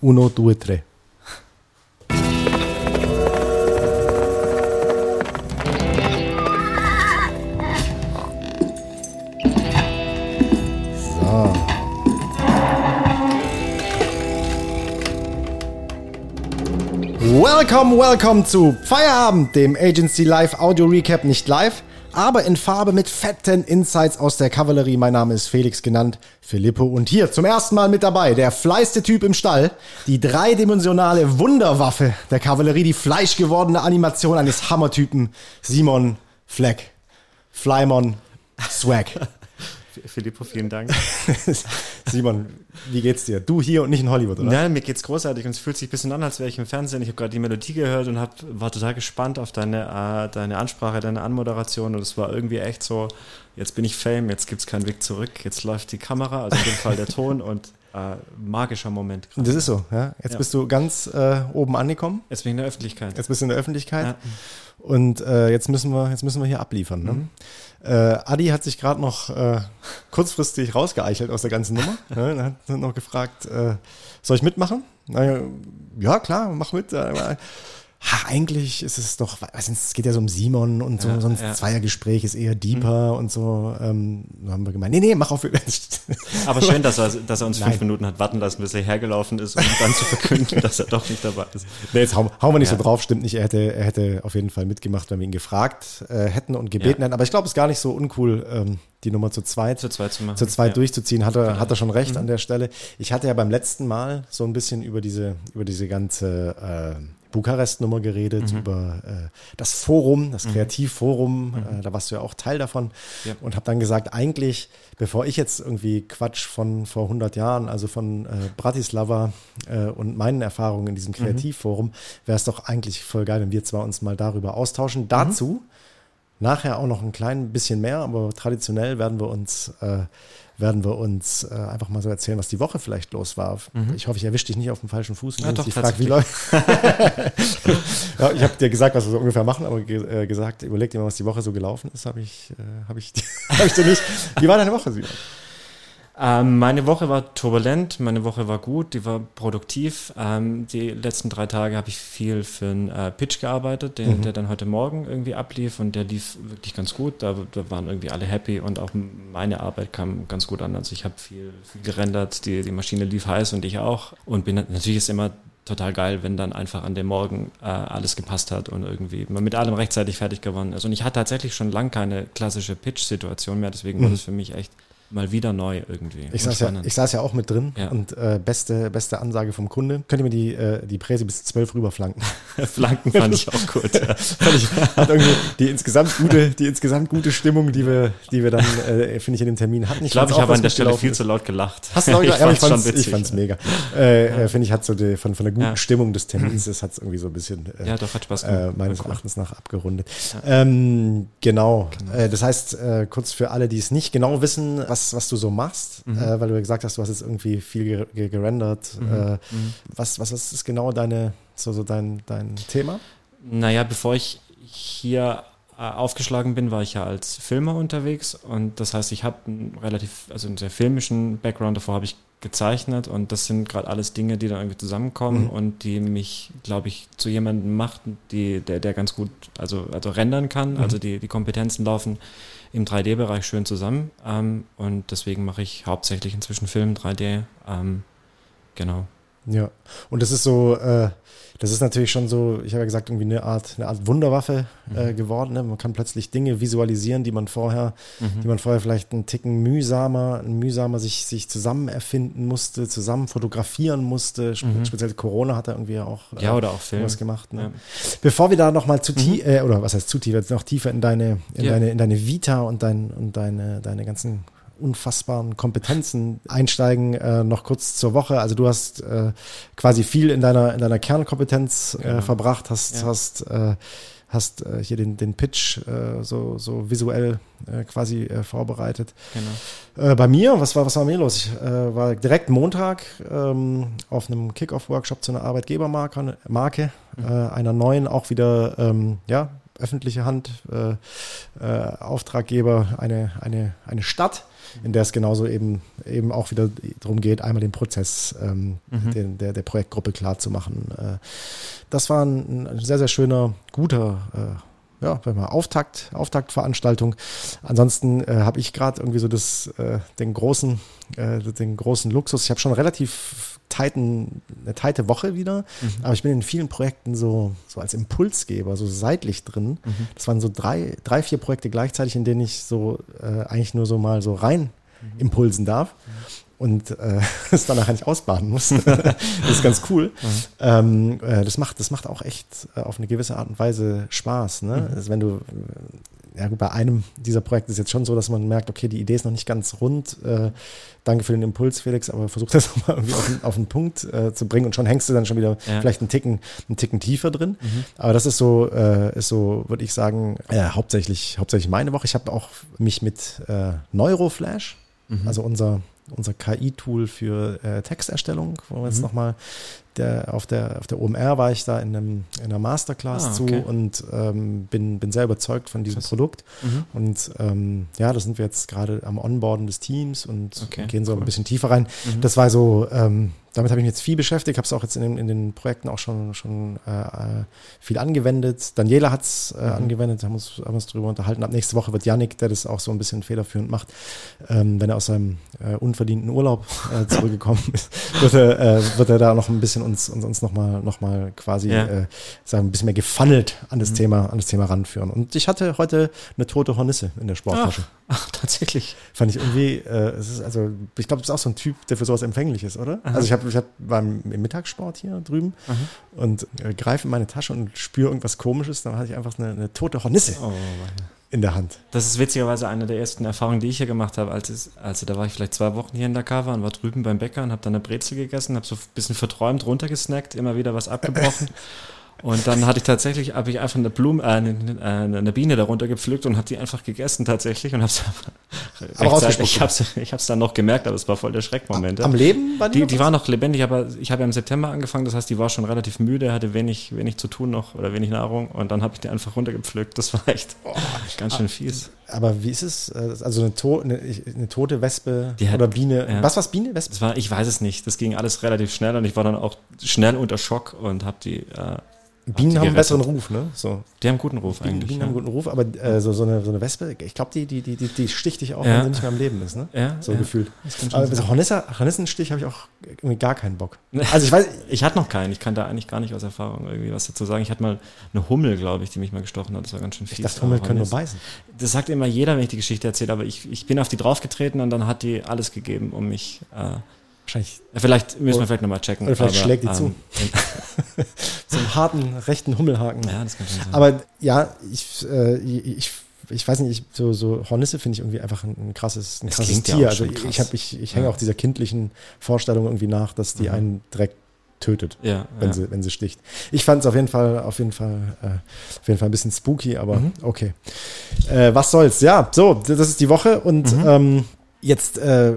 Uno, due, tre. So. Welcome, welcome zu Feierabend, dem Agency Live Audio Recap, nicht live, aber in Farbe mit fetten Insights aus der Kavallerie. Mein Name ist Felix genannt, Filippo und hier zum ersten Mal mit dabei der fleißte Typ im Stall, die dreidimensionale Wunderwaffe der Kavallerie, die fleischgewordene Animation eines Hammertypen, Simon Fleck. Flymon Swag. Filippo, vielen Dank. Simon, wie geht's dir? Du hier und nicht in Hollywood, oder? Ja, mir geht's großartig und es fühlt sich ein bisschen an, als wäre ich im Fernsehen. Ich habe gerade die Melodie gehört und hab, war total gespannt auf deine, äh, deine Ansprache, deine Anmoderation und es war irgendwie echt so, jetzt bin ich Fame, jetzt gibt's keinen Weg zurück, jetzt läuft die Kamera, also in dem Fall der Ton und äh, magischer Moment. Grad. Das ist so, ja. Jetzt ja. bist du ganz äh, oben angekommen. Jetzt bin ich in der Öffentlichkeit. Jetzt bist du in der Öffentlichkeit. Ja. Und äh, jetzt müssen wir, jetzt müssen wir hier abliefern. Ne? Mhm. Äh, Adi hat sich gerade noch äh, kurzfristig rausgeeichelt aus der ganzen Nummer. ne? Er hat noch gefragt, äh, soll ich mitmachen? Naja, ja, klar, mach mit. Ha, eigentlich ist es doch, also es geht ja so um Simon und so, ja, so ein ja. Zweiergespräch ist eher deeper mhm. und so. Ähm, haben wir gemeint, nee, nee, mach auf. Aber schön, dass er, dass er uns Nein. fünf Minuten hat warten lassen, bis er hergelaufen ist, um dann zu verkünden, dass er doch nicht dabei ist. Nee, jetzt hauen, hauen wir nicht ja. so drauf, stimmt nicht. Er hätte, er hätte auf jeden Fall mitgemacht, wenn wir ihn gefragt äh, hätten und gebeten hätten. Aber ich glaube, es ist gar nicht so uncool, ähm, die Nummer zu zweit, zu zweit, zu machen. Zu zweit durchzuziehen. Hat er, hat er schon recht mhm. an der Stelle. Ich hatte ja beim letzten Mal so ein bisschen über diese, über diese ganze äh, Bukarest-Nummer geredet, mhm. über äh, das Forum, das mhm. Kreativforum, mhm. äh, da warst du ja auch Teil davon ja. und habe dann gesagt, eigentlich, bevor ich jetzt irgendwie Quatsch von vor 100 Jahren, also von äh, Bratislava äh, und meinen Erfahrungen in diesem mhm. Kreativforum, wäre es doch eigentlich voll geil, wenn wir zwar uns mal darüber austauschen. Mhm. Dazu nachher auch noch ein klein bisschen mehr, aber traditionell werden wir uns äh, werden wir uns äh, einfach mal so erzählen, was die Woche vielleicht los war. Mhm. Ich hoffe, ich erwische dich nicht auf dem falschen Fuß. Ja, doch, ich frage, wie läuft. ja, ich habe dir gesagt, was wir so ungefähr machen, aber ge äh, gesagt, überleg dir mal, was die Woche so gelaufen ist, habe ich, äh, hab ich, hab ich dir nicht. Wie war deine Woche, Simon? Ähm, meine Woche war turbulent, meine Woche war gut, die war produktiv. Ähm, die letzten drei Tage habe ich viel für einen äh, Pitch gearbeitet, den, mhm. der dann heute Morgen irgendwie ablief und der lief wirklich ganz gut. Da, da, waren irgendwie alle happy und auch meine Arbeit kam ganz gut an. Also ich habe viel, viel gerendert, die, die Maschine lief heiß und ich auch. Und bin natürlich ist immer total geil, wenn dann einfach an dem Morgen äh, alles gepasst hat und irgendwie man mit allem rechtzeitig fertig geworden ist. Und ich hatte tatsächlich schon lange keine klassische Pitch-Situation mehr, deswegen mhm. war das für mich echt mal wieder neu irgendwie. Ich saß, ja, ich saß ja auch mit drin ja. und äh, beste, beste Ansage vom Kunde. Könnt ihr mir die, äh, die Präse bis zwölf rüberflanken? Flanken fand ich auch gut. Ja. ich, hat irgendwie die insgesamt gute, die insgesamt gute Stimmung, die wir, die wir dann, äh, finde ich, in dem Termin hatten. Ich, ich glaube, ich habe an der Stelle viel zu laut gelacht. Hast du laut gelacht? Ja, ich fand's, ich fand's mega. Äh, äh, finde ich, hat so die, von, von der guten Stimmung des Termins, das hat es irgendwie so ein bisschen, äh, ja, doch, hat Spaß gemacht. meines Erachtens nach abgerundet. Ähm, genau. genau. das heißt, kurz für alle, die es nicht genau wissen, was, was du so machst, mhm. äh, weil du gesagt hast, du hast jetzt irgendwie viel gerendert. Mhm. Äh, mhm. was, was ist genau deine, so, so dein, dein Thema? Naja, bevor ich hier äh, aufgeschlagen bin, war ich ja als Filmer unterwegs und das heißt, ich habe einen relativ, also einen sehr filmischen Background, davor habe ich gezeichnet und das sind gerade alles Dinge, die dann irgendwie zusammenkommen mhm. und die mich, glaube ich, zu jemandem macht, die, der, der ganz gut, also, also rendern kann, mhm. also die, die Kompetenzen laufen im 3D-Bereich schön zusammen. Ähm, und deswegen mache ich hauptsächlich inzwischen Film 3D. Ähm, genau. Ja, und das ist so, äh, das ist natürlich schon so, ich habe ja gesagt, irgendwie eine Art, eine Art Wunderwaffe äh, mhm. geworden. Ne? Man kann plötzlich Dinge visualisieren, die man vorher, mhm. die man vorher vielleicht einen Ticken mühsamer, mühsamer sich, sich zusammen erfinden musste, zusammen fotografieren musste. Mhm. Speziell Corona hat er irgendwie auch, äh, ja, oder auch Film. was gemacht. Ne? Ja. Bevor wir da nochmal zu tief, mhm. äh, oder was heißt zu tief, jetzt noch tiefer in deine, in ja. deine, in deine Vita und dein, und deine, deine ganzen unfassbaren Kompetenzen einsteigen. Äh, noch kurz zur Woche. Also du hast äh, quasi viel in deiner in deiner Kernkompetenz äh, genau. verbracht, hast ja. hast äh, hast äh, hier den den Pitch äh, so so visuell äh, quasi äh, vorbereitet. Genau. Äh, bei mir, was war was war mir los? Ich äh, war direkt Montag ähm, auf einem Kickoff-Workshop zu einer Arbeitgebermarke, Marke, mhm. äh, einer neuen, auch wieder ähm, ja öffentliche Hand, äh, äh, Auftraggeber, eine, eine, eine Stadt, in der es genauso eben, eben auch wieder darum geht, einmal den Prozess ähm, mhm. den, der, der Projektgruppe klar zu machen. Äh, das war ein, ein, sehr, sehr schöner, guter äh, ja, mal Auftakt, Auftaktveranstaltung. Ansonsten äh, habe ich gerade irgendwie so das, äh, den großen, äh, den großen Luxus. Ich habe schon relativ tighten, eine teite Woche wieder, mhm. aber ich bin in vielen Projekten so, so als Impulsgeber, so seitlich drin. Mhm. Das waren so drei, drei, vier Projekte gleichzeitig, in denen ich so äh, eigentlich nur so mal so rein mhm. impulsen darf. Und äh, es danach nicht ausbaden muss. das ist ganz cool. Mhm. Ähm, äh, das, macht, das macht auch echt äh, auf eine gewisse Art und Weise Spaß. Ne? Mhm. Also wenn du, ja gut, bei einem dieser Projekte ist jetzt schon so, dass man merkt, okay, die Idee ist noch nicht ganz rund. Äh, danke für den Impuls, Felix, aber versuch das nochmal irgendwie auf den, auf den Punkt äh, zu bringen und schon hängst du dann schon wieder ja. vielleicht einen Ticken, einen Ticken tiefer drin. Mhm. Aber das ist so, äh, ist so, würde ich sagen, äh, hauptsächlich, hauptsächlich meine Woche. Ich habe auch mich mit äh, Neuroflash, mhm. also unser unser KI-Tool für äh, Texterstellung, wo wir jetzt mhm. nochmal der, auf, der, auf der OMR war ich da in, einem, in einer Masterclass ah, okay. zu und ähm, bin, bin sehr überzeugt von diesem Krass. Produkt. Mhm. Und ähm, ja, da sind wir jetzt gerade am Onboarden des Teams und okay, gehen so cool. ein bisschen tiefer rein. Mhm. Das war so, ähm, damit habe ich mich jetzt viel beschäftigt, habe es auch jetzt in den, in den Projekten auch schon, schon äh, äh viel angewendet. Daniela hat es äh, mhm. angewendet, haben uns, haben uns darüber unterhalten. Ab nächste Woche wird Yannick, der das auch so ein bisschen federführend macht, ähm, wenn er aus seinem äh, unverdienten Urlaub äh, zurückgekommen ist, wird er, äh, wird er da noch ein bisschen uns, uns, uns nochmal noch mal quasi ja. sagen, ein bisschen mehr gefunnelt an das, mhm. Thema, an das Thema ranführen. Und ich hatte heute eine tote Hornisse in der Sporttasche. Ach, ach tatsächlich. Fand ich irgendwie, es ist also, ich glaube, du bist auch so ein Typ, der für sowas empfänglich ist, oder? Aha. Also ich, hab, ich hab, war im, Mittagssport hier drüben Aha. und äh, greife in meine Tasche und spüre irgendwas komisches, dann hatte ich einfach eine, eine tote Hornisse. Oh, in der Hand. Das ist witzigerweise eine der ersten Erfahrungen, die ich hier gemacht habe. Als also da war ich vielleicht zwei Wochen hier in Dakar war und war drüben beim Bäcker und habe dann eine Brezel gegessen, habe so ein bisschen verträumt runtergesnackt, immer wieder was abgebrochen. Und dann hatte ich tatsächlich, habe ich einfach eine Blume, äh, eine, äh, eine Biene darunter gepflückt und habe die einfach gegessen tatsächlich und habe es ich habe ich hab's dann noch gemerkt, aber es war voll der Schreckmoment. Am Leben war die? Die, die war noch lebendig, aber ich habe ja im September angefangen, das heißt, die war schon relativ müde, hatte wenig, wenig zu tun noch oder wenig Nahrung und dann habe ich die einfach runtergepflückt. Das war echt oh, ganz schön fies. Aber wie ist es? Also eine, to eine, eine tote Wespe hat, oder Biene? Ja. Was war Biene? Wespe? Das war, ich weiß es nicht. Das ging alles relativ schnell und ich war dann auch schnell unter Schock und habe die äh, Bienen haben einen besseren Ruf, ne? So. Die haben einen guten Ruf eigentlich. Bienen ja. haben einen guten Ruf, aber äh, so, so, eine, so eine Wespe, ich glaube, die, die, die, die sticht dich auch, ja. wenn sie nicht mehr am Leben ist, ne? Ja. So ja. gefühlt. Aber so Hornissenstich habe ich auch irgendwie gar keinen Bock. Also ich weiß. ich hatte noch keinen. Ich kann da eigentlich gar nicht aus Erfahrung irgendwie was dazu sagen. Ich hatte mal eine Hummel, glaube ich, die mich mal gestochen hat. Das war ganz schön fies. Ich dachte, Hummel können nur beißen. Das sagt immer jeder, wenn ich die Geschichte erzähle, aber ich, ich bin auf die draufgetreten und dann hat die alles gegeben, um mich. Äh, Wahrscheinlich. Vielleicht müssen wir vielleicht nochmal checken. Oder vielleicht aber, schlägt die ähm, zu. so einen harten, rechten Hummelhaken. Ja, das kann schon sein. Aber ja, ich, äh, ich, ich weiß nicht, ich, so, so Hornisse finde ich irgendwie einfach ein, ein krasses, ein krasses Tier. Ja also krass. ich, hab, ich, ich hänge ja. auch dieser kindlichen Vorstellung irgendwie nach, dass die mhm. einen direkt tötet, ja, wenn. Sie, wenn sie sticht. Ich fand es auf jeden Fall, auf jeden Fall, äh, auf jeden Fall ein bisschen spooky, aber mhm. okay. Äh, was soll's? Ja, so, das ist die Woche und mhm. ähm, Jetzt äh, äh,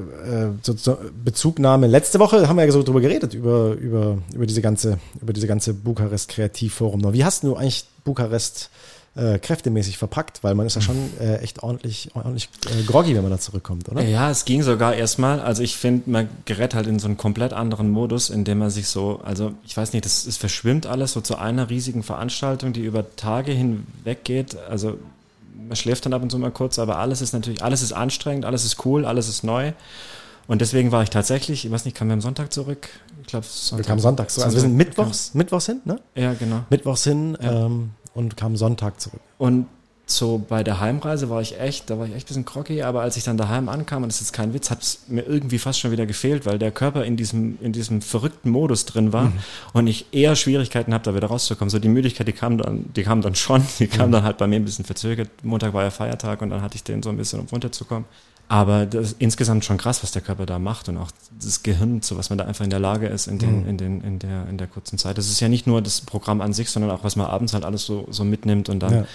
so, so Bezugnahme. Letzte Woche haben wir ja so drüber geredet, über, über, über diese ganze, über diese ganze Bukarest Kreativforum. Wie hast du eigentlich Bukarest äh, kräftemäßig verpackt? Weil man ist ja schon äh, echt ordentlich, ordentlich äh, groggy, wenn man da zurückkommt, oder? Ja, es ging sogar erstmal. Also ich finde, man gerät halt in so einen komplett anderen Modus, in dem man sich so, also ich weiß nicht, es verschwimmt alles so zu einer riesigen Veranstaltung, die über Tage hinweg geht. Also man schläft dann ab und zu mal kurz, aber alles ist natürlich, alles ist anstrengend, alles ist cool, alles ist neu. Und deswegen war ich tatsächlich, ich weiß nicht, kamen wir am Sonntag zurück? Ich glaube, Sonntag. Wir kamen Sonntag zurück. Also wir sind mittwochs, mittwochs hin, ne? Ja, genau. Mittwochs hin ja. ähm, und kamen Sonntag zurück. Und so bei der Heimreise war ich echt, da war ich echt ein bisschen groggy, aber als ich dann daheim ankam, und das ist jetzt kein Witz, hat es mir irgendwie fast schon wieder gefehlt, weil der Körper in diesem, in diesem verrückten Modus drin war mhm. und ich eher Schwierigkeiten habe, da wieder rauszukommen. So die Müdigkeit, die kam dann, die kam dann schon, die kam mhm. dann halt bei mir ein bisschen verzögert. Montag war ja Feiertag und dann hatte ich den so ein bisschen, um runterzukommen. Aber das ist insgesamt schon krass, was der Körper da macht und auch das Gehirn, zu was man da einfach in der Lage ist in, den, mhm. in, den, in, der, in der kurzen Zeit. Das ist ja nicht nur das Programm an sich, sondern auch, was man abends halt alles so, so mitnimmt und dann ja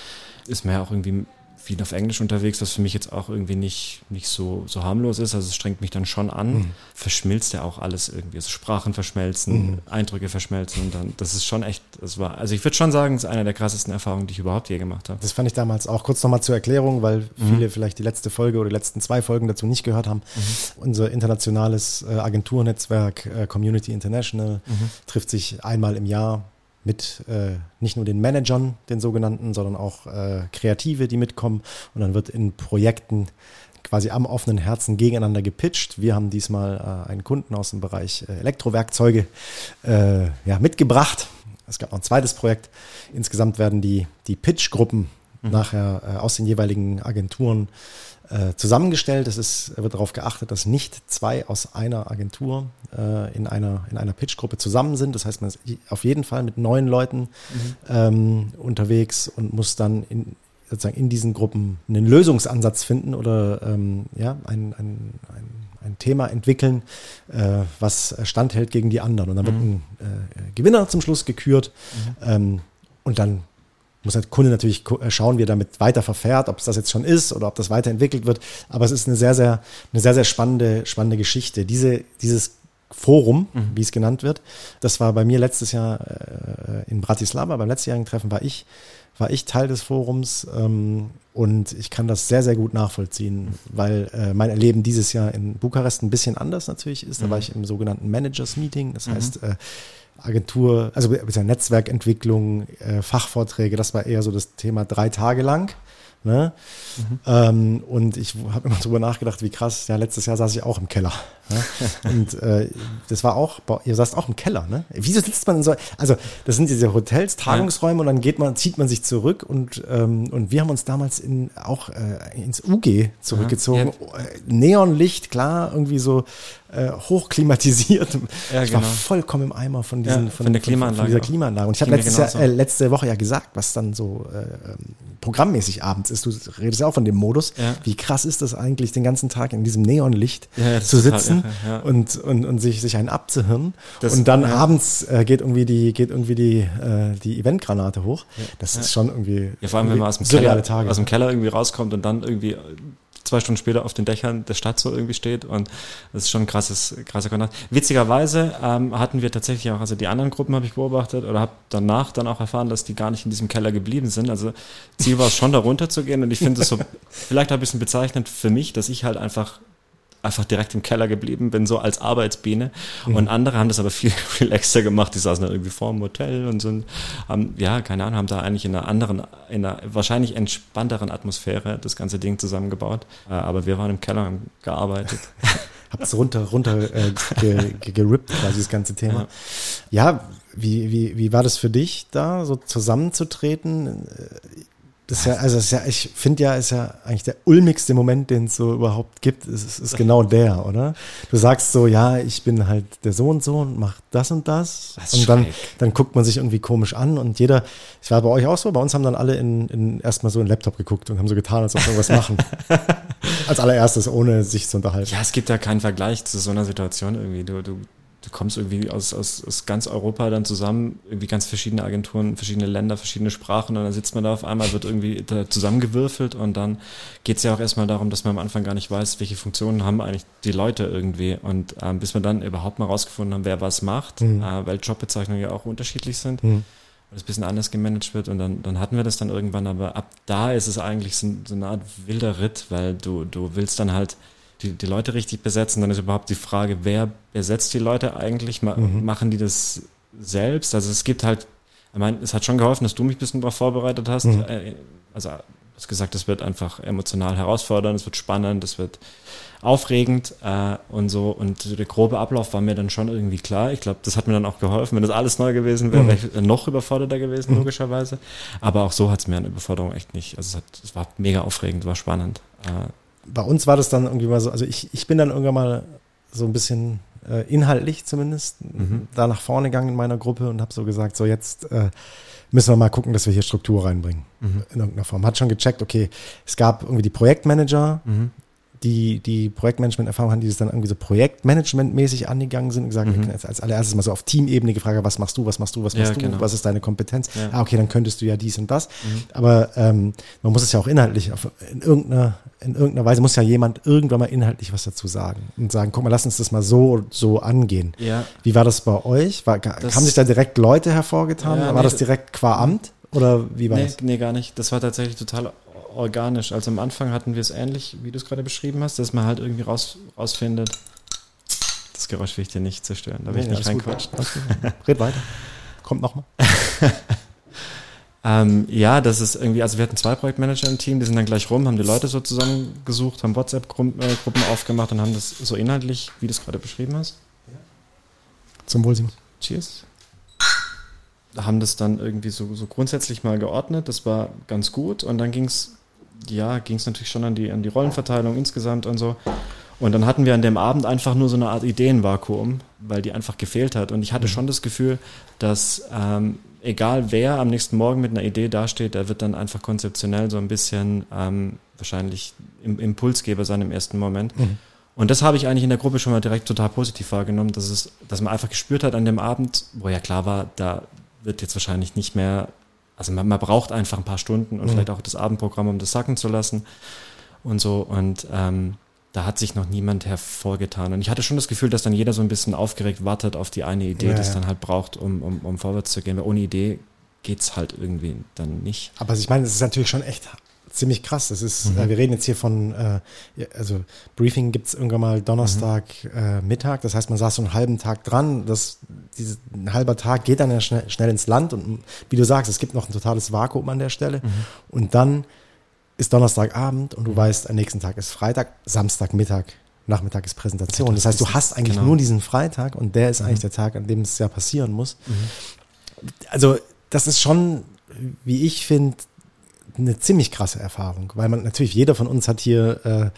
ist man ja auch irgendwie viel auf Englisch unterwegs, was für mich jetzt auch irgendwie nicht, nicht so, so harmlos ist. Also es strengt mich dann schon an. Mhm. Verschmilzt ja auch alles irgendwie. Also Sprachen verschmelzen, mhm. Eindrücke verschmelzen und dann, das ist schon echt, das war, also ich würde schon sagen, es ist eine der krassesten Erfahrungen, die ich überhaupt je gemacht habe. Das fand ich damals auch. Kurz nochmal zur Erklärung, weil mhm. viele vielleicht die letzte Folge oder die letzten zwei Folgen dazu nicht gehört haben. Mhm. Unser internationales äh, Agenturnetzwerk äh, Community International mhm. trifft sich einmal im Jahr mit äh, nicht nur den Managern, den sogenannten, sondern auch äh, Kreative, die mitkommen. Und dann wird in Projekten quasi am offenen Herzen gegeneinander gepitcht. Wir haben diesmal äh, einen Kunden aus dem Bereich äh, Elektrowerkzeuge äh, ja, mitgebracht. Es gab noch ein zweites Projekt. Insgesamt werden die, die Pitch-Gruppen mhm. nachher äh, aus den jeweiligen Agenturen äh, zusammengestellt. Es ist, wird darauf geachtet, dass nicht zwei aus einer Agentur äh, in einer, in einer Pitch-Gruppe zusammen sind. Das heißt, man ist auf jeden Fall mit neun Leuten mhm. ähm, unterwegs und muss dann in, sozusagen in diesen Gruppen einen Lösungsansatz finden oder ähm, ja, ein, ein, ein, ein Thema entwickeln, äh, was standhält gegen die anderen. Und dann mhm. wird ein äh, Gewinner zum Schluss gekürt. Mhm. Ähm, und dann muss der Kunde natürlich äh, schauen, wie er damit weiter verfährt, ob es das jetzt schon ist oder ob das weiterentwickelt wird. Aber es ist eine sehr, sehr, eine sehr, sehr spannende, spannende Geschichte. Diese, dieses Forum, mhm. wie es genannt wird, das war bei mir letztes Jahr äh, in Bratislava, beim letztjährigen Treffen war ich, war ich Teil des Forums ähm, und ich kann das sehr, sehr gut nachvollziehen, weil äh, mein Erleben dieses Jahr in Bukarest ein bisschen anders natürlich ist. Da mhm. war ich im sogenannten Managers Meeting, das mhm. heißt, äh, Agentur, also Netzwerkentwicklung, äh, Fachvorträge, das war eher so das Thema drei Tage lang. Ne? Mhm. Ähm, und ich habe immer drüber nachgedacht, wie krass, ja, letztes Jahr saß ich auch im Keller. Ne? und äh, das war auch, ihr saßt auch im Keller, ne? Wieso sitzt man in so, also das sind diese Hotels, Tagungsräume und dann geht man, zieht man sich zurück und, ähm, und wir haben uns damals in, auch äh, ins UG zurückgezogen. Ja, ja. Neonlicht, klar, irgendwie so äh, hochklimatisiert. Ja, ich genau. war vollkommen im Eimer von, diesen, ja, von, von, der Klimaanlage. Von dieser Klimaanlage. Und ich habe letztes Jahr, äh, letzte Woche ja gesagt, was dann so äh, ähm, programmmäßig abends ist. Du redest ja auch von dem Modus. Ja. Wie krass ist das eigentlich, den ganzen Tag in diesem Neonlicht zu sitzen und, und, und sich, sich einen abzuhirnen. Das, und dann abends äh, geht irgendwie die, geht irgendwie die, äh, die Eventgranate hoch. Das ist schon irgendwie. Ja, vor allem, wenn man aus dem, Keller, aus dem Keller irgendwie rauskommt und dann irgendwie zwei Stunden später auf den Dächern der Stadt so irgendwie steht und das ist schon ein krasses, krasser Kontakt. Witzigerweise ähm, hatten wir tatsächlich auch, also die anderen Gruppen habe ich beobachtet oder habe danach dann auch erfahren, dass die gar nicht in diesem Keller geblieben sind. Also Ziel war es schon, da runter zu gehen und ich finde es so vielleicht ein bisschen bezeichnend für mich, dass ich halt einfach einfach direkt im Keller geblieben bin, so als Arbeitsbiene. Mhm. Und andere haben das aber viel relaxter gemacht. Die saßen dann irgendwie vor dem Hotel und sind, haben, ja, keine Ahnung, haben da eigentlich in einer anderen, in einer wahrscheinlich entspannteren Atmosphäre das ganze Ding zusammengebaut. Äh, aber wir waren im Keller und gearbeitet. Habt es runter, runter äh, ge, ge, gerippt, quasi das ganze Thema. Ja, ja wie, wie, wie war das für dich, da so zusammenzutreten? Das ist ja, also ist ja, ich finde ja, ist ja eigentlich der ulmigste Moment, den es so überhaupt gibt, ist, ist genau der, oder? Du sagst so, ja, ich bin halt der so und so und mach das und das. das und dann, dann guckt man sich irgendwie komisch an und jeder, ich war bei euch auch so, bei uns haben dann alle in, in erstmal so einen Laptop geguckt und haben so getan, als ob wir irgendwas machen. Als allererstes, ohne sich zu unterhalten. Ja, es gibt ja keinen Vergleich zu so einer Situation irgendwie. Du, du, du kommst irgendwie aus, aus, aus ganz Europa dann zusammen, irgendwie ganz verschiedene Agenturen, verschiedene Länder, verschiedene Sprachen und dann sitzt man da auf einmal, wird irgendwie da zusammengewürfelt und dann geht es ja auch erstmal darum, dass man am Anfang gar nicht weiß, welche Funktionen haben eigentlich die Leute irgendwie und ähm, bis wir dann überhaupt mal rausgefunden haben, wer was macht, mhm. äh, weil Jobbezeichnungen ja auch unterschiedlich sind. Mhm. Und es ein bisschen anders gemanagt wird und dann, dann hatten wir das dann irgendwann, aber ab da ist es eigentlich so, so eine Art wilder Ritt, weil du, du willst dann halt die, die Leute richtig besetzen. Dann ist überhaupt die Frage, wer besetzt die Leute eigentlich? Ma mhm. Machen die das selbst? Also es gibt halt, ich meine, es hat schon geholfen, dass du mich ein bisschen darauf vorbereitet hast. Mhm. Äh, also du hast gesagt, es wird einfach emotional herausfordernd, es wird spannend, es wird aufregend äh, und so. Und der grobe Ablauf war mir dann schon irgendwie klar. Ich glaube, das hat mir dann auch geholfen. Wenn das alles neu gewesen wäre, mhm. wäre ich noch überforderter gewesen, mhm. logischerweise. Aber auch so hat es mir eine Überforderung echt nicht. Also es, hat, es war mega aufregend, war spannend. Äh, bei uns war das dann irgendwie mal so, also ich, ich bin dann irgendwann mal so ein bisschen äh, inhaltlich zumindest mhm. da nach vorne gegangen in meiner Gruppe und habe so gesagt, so jetzt äh, müssen wir mal gucken, dass wir hier Struktur reinbringen mhm. in irgendeiner Form. Hat schon gecheckt, okay, es gab irgendwie die Projektmanager, mhm. Die, die Projektmanagement-Erfahrung haben, die das dann irgendwie so Projektmanagement-mäßig angegangen sind und gesagt, mhm. als allererstes mal so auf Teamebene gefragt, was machst du, was machst du, was machst ja, du, genau. was ist deine Kompetenz? Ja. Ah, okay, dann könntest du ja dies und das. Mhm. Aber ähm, man muss es ja auch inhaltlich, auf, in, irgendeiner, in irgendeiner Weise muss ja jemand irgendwann mal inhaltlich was dazu sagen und sagen, guck mal, lass uns das mal so, so angehen. Ja. Wie war das bei euch? War, das, haben sich da direkt Leute hervorgetan? war nee, das direkt qua Amt? Oder wie war nee, das? Nee, gar nicht. Das war tatsächlich total organisch. Also am Anfang hatten wir es ähnlich, wie du es gerade beschrieben hast, dass man halt irgendwie raus, rausfindet. Das Geräusch will ich dir nicht zerstören. Da will nee, ich nicht reinquatschen. Red weiter. Kommt nochmal. ähm, ja, das ist irgendwie, also wir hatten zwei Projektmanager im Team, die sind dann gleich rum, haben die Leute so zusammengesucht, haben WhatsApp-Gruppen äh, aufgemacht und haben das so inhaltlich, wie du es gerade beschrieben hast. Zum Wohl, Simon. Cheers haben das dann irgendwie so, so grundsätzlich mal geordnet. Das war ganz gut. Und dann ging es, ja, ging es natürlich schon an die, an die Rollenverteilung insgesamt und so. Und dann hatten wir an dem Abend einfach nur so eine Art Ideenvakuum, weil die einfach gefehlt hat. Und ich hatte mhm. schon das Gefühl, dass ähm, egal wer am nächsten Morgen mit einer Idee dasteht, der wird dann einfach konzeptionell so ein bisschen ähm, wahrscheinlich im Impulsgeber sein im ersten Moment. Mhm. Und das habe ich eigentlich in der Gruppe schon mal direkt total positiv wahrgenommen, dass es, dass man einfach gespürt hat an dem Abend, wo ja klar war, da wird jetzt wahrscheinlich nicht mehr, also man, man braucht einfach ein paar Stunden und mhm. vielleicht auch das Abendprogramm, um das sacken zu lassen und so. Und ähm, da hat sich noch niemand hervorgetan. Und ich hatte schon das Gefühl, dass dann jeder so ein bisschen aufgeregt wartet auf die eine Idee, ja, die es ja. dann halt braucht, um, um, um vorwärts zu gehen. Weil ohne Idee geht es halt irgendwie dann nicht. Aber ich meine, es ist natürlich schon echt ziemlich krass. Das ist, mhm. äh, wir reden jetzt hier von, äh, also Briefing gibt es irgendwann mal Donnerstag mhm. äh, Mittag. Das heißt, man saß so einen halben Tag dran. Das, diese, ein halber Tag geht dann ja schnell, schnell ins Land. Und wie du sagst, es gibt noch ein totales Vakuum an der Stelle. Mhm. Und dann ist Donnerstagabend und du mhm. weißt, am nächsten Tag ist Freitag, Samstagmittag. Nachmittag ist Präsentation. Das, heißt, du hast eigentlich genau. nur diesen Freitag und der ist eigentlich mhm. der Tag, an dem es ja passieren muss. Mhm. Also, das ist schon, wie ich finde, eine ziemlich krasse Erfahrung, weil man natürlich jeder von uns hat hier äh,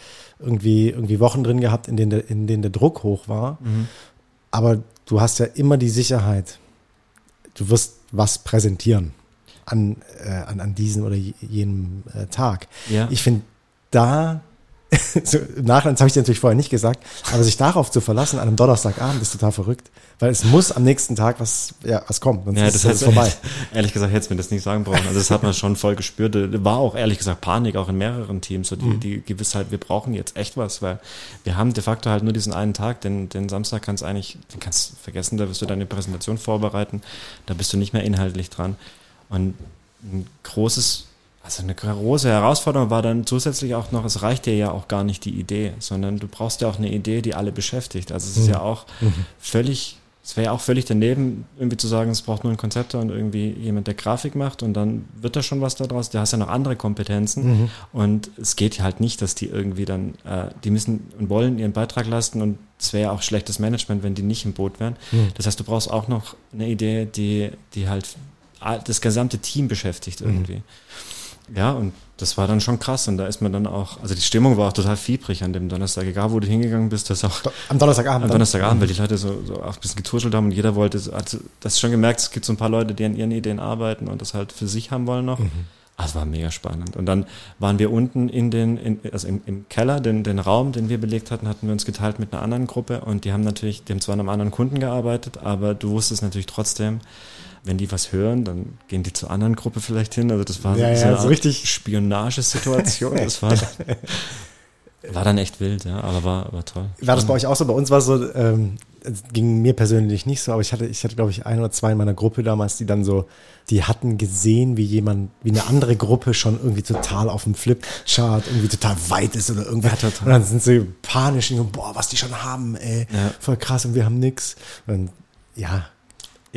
irgendwie irgendwie Wochen drin gehabt, in denen der, in denen der Druck hoch war. Mhm. Aber du hast ja immer die Sicherheit, du wirst was präsentieren an äh, an, an diesem oder jenem äh, Tag. Ja. Ich finde da so, Im Nachhinein, das habe ich dir natürlich vorher nicht gesagt, aber sich darauf zu verlassen an einem Donnerstagabend ist total verrückt. Weil es muss am nächsten Tag was, ja, was kommen, sonst ja, ist es vorbei. Ehrlich gesagt, hätte es mir das nicht sagen brauchen. Also das hat man schon voll gespürt. War auch ehrlich gesagt Panik, auch in mehreren Teams, so die, mhm. die Gewissheit, wir brauchen jetzt echt was, weil wir haben de facto halt nur diesen einen Tag, den, den Samstag kannst du eigentlich, den kannst du vergessen, da wirst du deine Präsentation vorbereiten, da bist du nicht mehr inhaltlich dran. Und ein großes also eine große Herausforderung war dann zusätzlich auch noch, es reicht dir ja auch gar nicht die Idee, sondern du brauchst ja auch eine Idee, die alle beschäftigt. Also es ist mhm. ja auch mhm. völlig, es wäre ja auch völlig daneben, irgendwie zu sagen, es braucht nur ein Konzepter und irgendwie jemand, der Grafik macht und dann wird da schon was daraus. Du hast ja noch andere Kompetenzen mhm. und es geht halt nicht, dass die irgendwie dann, äh, die müssen und wollen ihren Beitrag leisten und es wäre ja auch schlechtes Management, wenn die nicht im Boot wären. Mhm. Das heißt, du brauchst auch noch eine Idee, die, die halt das gesamte Team beschäftigt mhm. Ja, und das war dann schon krass. Und da ist man dann auch, also die Stimmung war auch total fiebrig an dem Donnerstag. Egal, wo du hingegangen bist, das auch. Am Donnerstagabend. Am Donnerstagabend, weil die Leute so, so auch ein bisschen getuschelt haben und jeder wollte, hat das schon gemerkt, es gibt so ein paar Leute, die an ihren Ideen arbeiten und das halt für sich haben wollen noch. Mhm. Also war mega spannend. Und dann waren wir unten in den, in, also im, im Keller, den, den Raum, den wir belegt hatten, hatten wir uns geteilt mit einer anderen Gruppe und die haben natürlich, die haben zwar an einem anderen Kunden gearbeitet, aber du wusstest natürlich trotzdem, wenn die was hören, dann gehen die zur anderen Gruppe vielleicht hin. Also das war ja, so, ja, eine so richtig Spionagesituation. das war, war dann echt wild, ja, aber war, war toll. War das bei euch auch so? Bei uns war es so, ähm, ging mir persönlich nicht so, aber ich hatte, ich hatte, glaube ich, ein oder zwei in meiner Gruppe damals, die dann so, die hatten gesehen, wie jemand, wie eine andere Gruppe schon irgendwie total auf dem Flipchart irgendwie total weit ist oder irgendwie. Ja. Und dann sind sie panisch und boah, was die schon haben, ey, ja. voll krass und wir haben nix. Und ja,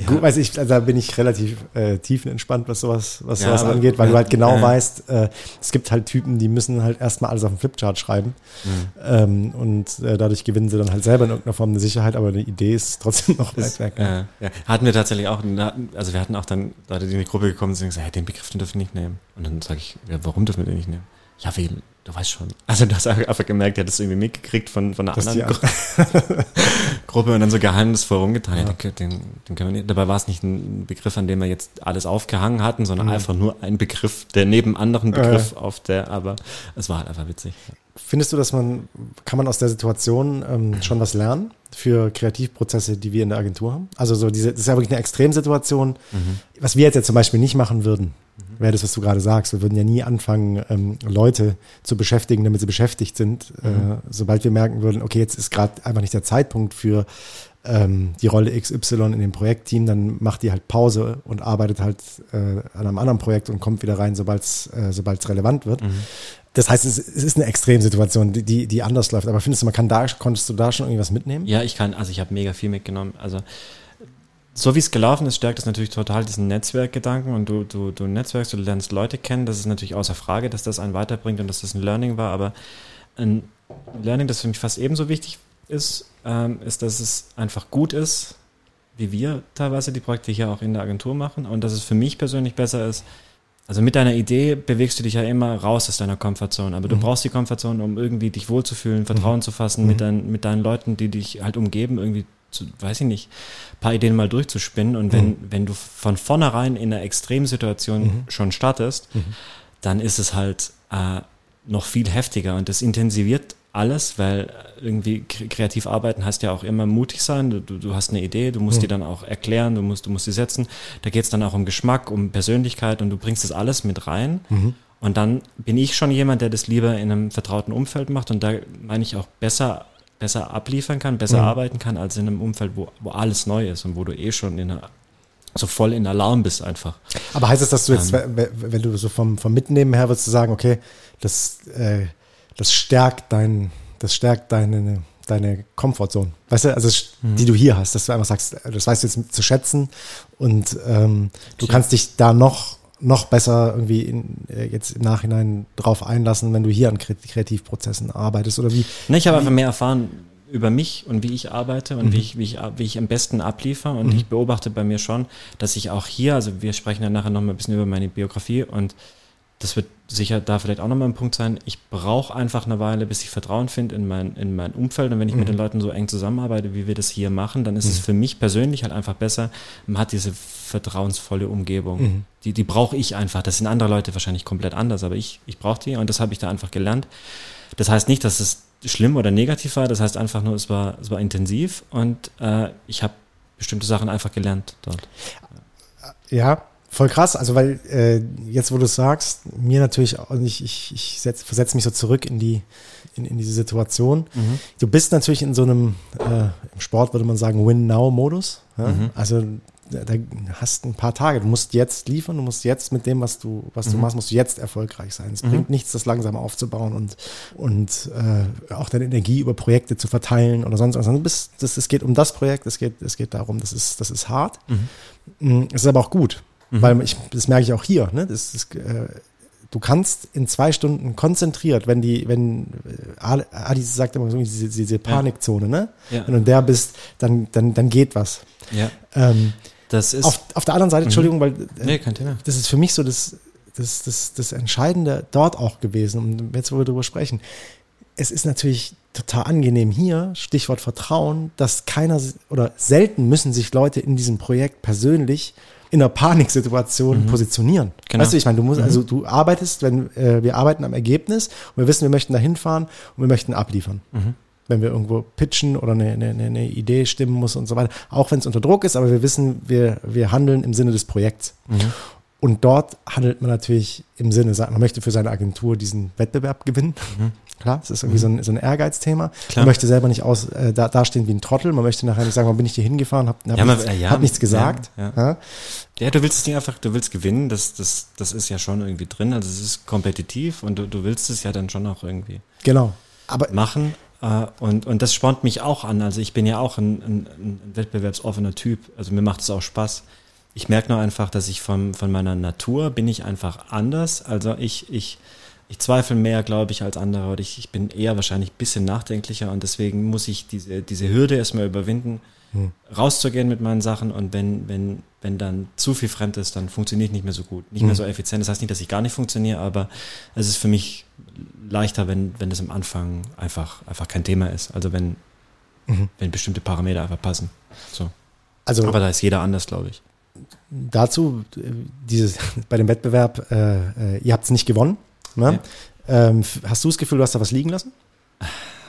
ja. Gut, weiß ich, also da bin ich relativ äh, tiefenentspannt, was sowas, was ja, sowas aber, angeht, weil ja, du halt genau ja. weißt, äh, es gibt halt Typen, die müssen halt erstmal alles auf dem Flipchart schreiben. Mhm. Ähm, und äh, dadurch gewinnen sie dann halt selber in irgendeiner Form eine Sicherheit, aber die Idee ist trotzdem noch weit weg. Ja. Ja. Hatten wir tatsächlich auch, also wir hatten auch dann Leute, die in die Gruppe gekommen sind und gesagt, hey, den Begriff den dürfen wir nicht nehmen. Und dann sage ich, ja, warum dürfen wir den nicht nehmen? Ja, wegen, du weißt schon. Also du hast einfach gemerkt, er hat das irgendwie mitgekriegt von, von einer das anderen Gru Gruppe und dann so geheimnisvoll rumgetan. Ja. Den, den, können wir nicht. Dabei war es nicht ein Begriff, an dem wir jetzt alles aufgehangen hatten, sondern mhm. einfach nur ein Begriff, der neben anderen Begriff äh. auf der, aber es war halt einfach witzig. Findest du, dass man, kann man aus der Situation ähm, schon was lernen für Kreativprozesse, die wir in der Agentur haben? Also so diese, das ist ja wirklich eine Extremsituation. Mhm. Was wir jetzt ja zum Beispiel nicht machen würden. Wäre das, was du gerade sagst. Wir würden ja nie anfangen, ähm, Leute zu beschäftigen, damit sie beschäftigt sind. Äh, mhm. Äh, sobald wir merken würden, okay, jetzt ist gerade einfach nicht der Zeitpunkt für ähm, die Rolle XY in dem Projektteam, dann macht die halt Pause und arbeitet halt äh, an einem anderen Projekt und kommt wieder rein, sobald es äh, relevant wird. Mhm. Das heißt, es, es ist eine Extremsituation, die, die, die anders läuft. Aber findest du, man kann da, konntest du da schon irgendwas mitnehmen? Ja, ich kann, also ich habe mega viel mitgenommen. Also so wie es gelaufen ist, stärkt es natürlich total diesen Netzwerkgedanken und du, du, du netzwerkst, du lernst Leute kennen. Das ist natürlich außer Frage, dass das einen weiterbringt und dass das ein Learning war. Aber ein Learning, das für mich fast ebenso wichtig ist, ähm, ist, dass es einfach gut ist, wie wir teilweise die Projekte hier auch in der Agentur machen und dass es für mich persönlich besser ist, also mit deiner Idee bewegst du dich ja immer raus aus deiner Komfortzone, aber du mhm. brauchst die Komfortzone, um irgendwie dich wohlzufühlen, Vertrauen mhm. zu fassen mit, mhm. dein, mit deinen Leuten, die dich halt umgeben, irgendwie zu, weiß ich nicht, paar Ideen mal durchzuspinnen. Und wenn, mhm. wenn du von vornherein in einer Extremsituation mhm. schon startest, mhm. dann ist es halt äh, noch viel heftiger und das intensiviert alles, weil irgendwie kreativ arbeiten heißt ja auch immer mutig sein. Du, du hast eine Idee, du musst mhm. die dann auch erklären, du musst, du musst sie setzen. Da geht es dann auch um Geschmack, um Persönlichkeit und du bringst das alles mit rein. Mhm. Und dann bin ich schon jemand, der das lieber in einem vertrauten Umfeld macht und da meine ich auch besser, besser abliefern kann, besser mhm. arbeiten kann, als in einem Umfeld, wo, wo alles neu ist und wo du eh schon in einer so voll in Alarm bist einfach. Aber heißt es, dass du jetzt, ähm, wenn du so vom, vom Mitnehmen her würdest du sagen, okay, das äh, das stärkt dein, das stärkt deine, deine Comfortzone. Weißt du, also mhm. die du hier hast, dass du einfach sagst, das weißt du jetzt zu schätzen und ähm, du kannst dich da noch noch besser irgendwie in, äh, jetzt im Nachhinein drauf einlassen, wenn du hier an Kreativprozessen arbeitest oder wie? Ne, ich habe einfach mehr erfahren über mich und wie ich arbeite und mhm. wie, ich, wie, ich, wie ich am besten abliefere und mhm. ich beobachte bei mir schon, dass ich auch hier, also wir sprechen ja nachher noch mal ein bisschen über meine Biografie und das wird sicher da vielleicht auch nochmal ein Punkt sein. Ich brauche einfach eine Weile, bis ich Vertrauen finde in mein, in mein Umfeld. Und wenn ich mhm. mit den Leuten so eng zusammenarbeite, wie wir das hier machen, dann ist mhm. es für mich persönlich halt einfach besser. Man hat diese vertrauensvolle Umgebung. Mhm. Die, die brauche ich einfach. Das sind andere Leute wahrscheinlich komplett anders, aber ich, ich brauche die und das habe ich da einfach gelernt. Das heißt nicht, dass es schlimm oder negativ war. Das heißt einfach nur, es war, es war intensiv und äh, ich habe bestimmte Sachen einfach gelernt dort. Ja, Voll krass, also weil äh, jetzt, wo du es sagst, mir natürlich, also ich, ich, ich setz, versetze mich so zurück in die in, in diese Situation. Mhm. Du bist natürlich in so einem, äh, im Sport würde man sagen, Win-Now-Modus. Ja? Mhm. Also da hast ein paar Tage. Du musst jetzt liefern, du musst jetzt mit dem, was du, was mhm. du machst, musst du jetzt erfolgreich sein. Es mhm. bringt nichts, das langsam aufzubauen und, und äh, auch deine Energie über Projekte zu verteilen oder sonst was. Also bist, das, es geht um das Projekt, es geht, es geht darum, das ist, das ist hart. Mhm. Mm, es ist aber auch gut. Mhm. Weil ich, das merke ich auch hier, ne? Das ist, äh, du kannst in zwei Stunden konzentriert, wenn die, wenn äh, Adi sagt immer so diese, diese Panikzone, ne? Ja. Wenn du der bist, dann, dann, dann geht was. Ja. Ähm, das ist auf, auf der anderen Seite, mhm. Entschuldigung, weil äh, nee, kein Thema. das ist für mich so das, das, das, das Entscheidende dort auch gewesen, und jetzt, wo wir darüber sprechen. Es ist natürlich total angenehm hier, Stichwort Vertrauen, dass keiner oder selten müssen sich Leute in diesem Projekt persönlich in einer Paniksituation mhm. positionieren. Genau. Weißt du, ich meine, du musst, mhm. also du arbeitest, wenn äh, wir arbeiten am Ergebnis und wir wissen, wir möchten da hinfahren und wir möchten abliefern. Mhm. Wenn wir irgendwo pitchen oder eine, eine, eine Idee stimmen muss und so weiter. Auch wenn es unter Druck ist, aber wir wissen, wir, wir handeln im Sinne des Projekts. Mhm. Und dort handelt man natürlich im Sinne, man möchte für seine Agentur diesen Wettbewerb gewinnen. Mhm. Klar, es ist irgendwie so, ein, so ein Ehrgeizthema. Klar. Man möchte selber nicht aus, äh, da, dastehen wie ein Trottel. Man möchte nachher nicht sagen, warum bin ich hier hingefahren, habe hab, ja, nichts, ja, hab nichts gesagt. Ja, ja. ja, du willst es nicht einfach, du willst gewinnen, das, das, das ist ja schon irgendwie drin. Also es ist kompetitiv und du, du willst es ja dann schon auch irgendwie genau. Aber machen. Äh, und, und das spornt mich auch an. Also ich bin ja auch ein, ein, ein wettbewerbsoffener Typ. Also mir macht es auch Spaß. Ich merke nur einfach, dass ich von, von meiner Natur bin ich einfach anders. Also ich, ich, ich zweifle mehr, glaube ich, als andere. Oder ich, ich bin eher wahrscheinlich ein bisschen nachdenklicher und deswegen muss ich diese, diese Hürde erstmal überwinden, hm. rauszugehen mit meinen Sachen und wenn, wenn, wenn dann zu viel fremd ist, dann funktioniert nicht mehr so gut, nicht hm. mehr so effizient. Das heißt nicht, dass ich gar nicht funktioniere, aber es ist für mich leichter, wenn, wenn das am Anfang einfach, einfach kein Thema ist. Also wenn, mhm. wenn bestimmte Parameter einfach passen. So. Also, aber da ist jeder anders, glaube ich. Dazu, äh, dieses, bei dem Wettbewerb, äh, äh ihr habt es nicht gewonnen. Ne? Ja. Ähm, hast du das Gefühl, du hast da was liegen lassen?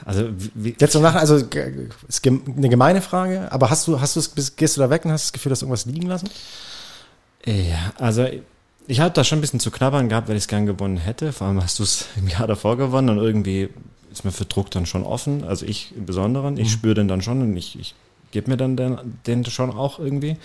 Also, wie, Jetzt nach, also ist eine gemeine Frage, aber hast du, hast du es, gehst du da weg und hast das Gefühl, dass du irgendwas liegen lassen? Ja, also ich habe da schon ein bisschen zu knabbern gehabt, weil ich es gern gewonnen hätte. Vor allem hast du es im Jahr davor gewonnen und irgendwie ist mir für Druck dann schon offen. Also ich im Besonderen, ich spüre den dann schon und ich, ich gebe mir dann den, den schon auch irgendwie.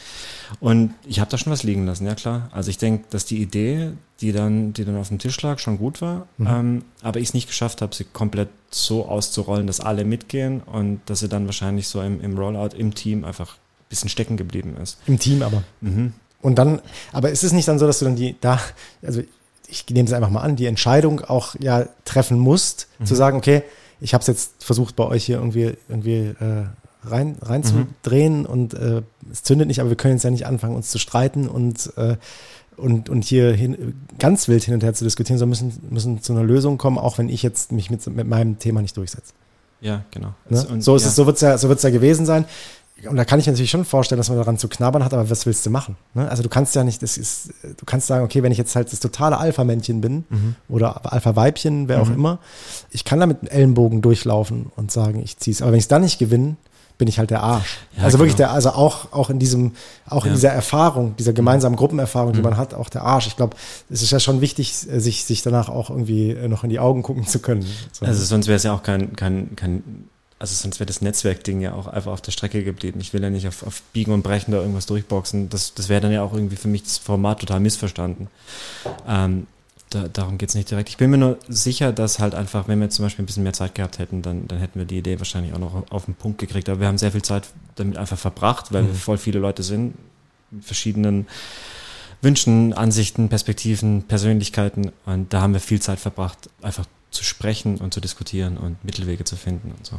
Und ich habe da schon was liegen lassen, ja klar. Also ich denke, dass die Idee, die dann, die dann auf dem Tisch lag, schon gut war, ähm, aber ich es nicht geschafft habe, sie komplett so auszurollen, dass alle mitgehen und dass sie dann wahrscheinlich so im, im Rollout im Team einfach ein bisschen stecken geblieben ist. Im Team aber. Und dann, aber ist es nicht dann so, dass du dann die, da, also ich nehme es einfach mal an, die Entscheidung auch ja treffen musst, zu sagen, okay, ich habe es jetzt versucht bei euch hier irgendwie, irgendwie äh, rein, reinzudrehen und äh, es zündet nicht, aber wir können jetzt ja nicht anfangen, uns zu streiten und äh, und, und hier hin, ganz wild hin und her zu diskutieren, sondern müssen, müssen zu einer Lösung kommen, auch wenn ich jetzt mich mit, mit meinem Thema nicht durchsetze. Ja, genau. Ne? Und- so ist ja. es, so wird's ja, so wird's ja gewesen sein. Und da kann ich mir natürlich schon vorstellen, dass man daran zu knabbern hat, aber was willst du machen? Ne? Also du kannst ja nicht, das ist, du kannst sagen, okay, wenn ich jetzt halt das totale Alpha-Männchen bin Mhm. oder Alpha-Weibchen, wer auch immer, ich kann da mit Ellenbogen durchlaufen und sagen, ich zieh's. Aber wenn ich es dann nicht gewinne, bin ich halt der Arsch. Ja, also wirklich genau. der, also auch, auch in diesem, auch in Ja. Mhm. dieser Erfahrung, dieser gemeinsamen Gruppenerfahrung, die man hat, auch der Arsch. Ich glaube, es ist ja schon wichtig, sich, sich danach auch irgendwie äh, noch in die Augen gucken zu können. So. Also sonst wäre es ja auch kein, kein, kein also sonst wäre das Netzwerkding ja auch einfach auf der Strecke geblieben. Ich will ja nicht auf, auf Biegen und Brechen da irgendwas durchboxen. Das, das wäre dann ja auch irgendwie für mich das Format total missverstanden. Ähm, da, darum geht's nicht direkt. Ich bin mir nur sicher, dass halt einfach, wenn wir zum Beispiel ein bisschen mehr Zeit gehabt hätten, dann, dann hätten wir die Idee wahrscheinlich auch noch auf den Punkt gekriegt. Aber wir haben sehr viel Zeit damit einfach verbracht, weil wir voll viele Leute sind, mit verschiedenen Wünschen, Ansichten, Perspektiven, Persönlichkeiten. Und da haben wir viel Zeit verbracht, einfach zu sprechen und zu diskutieren und Mittelwege zu finden und so.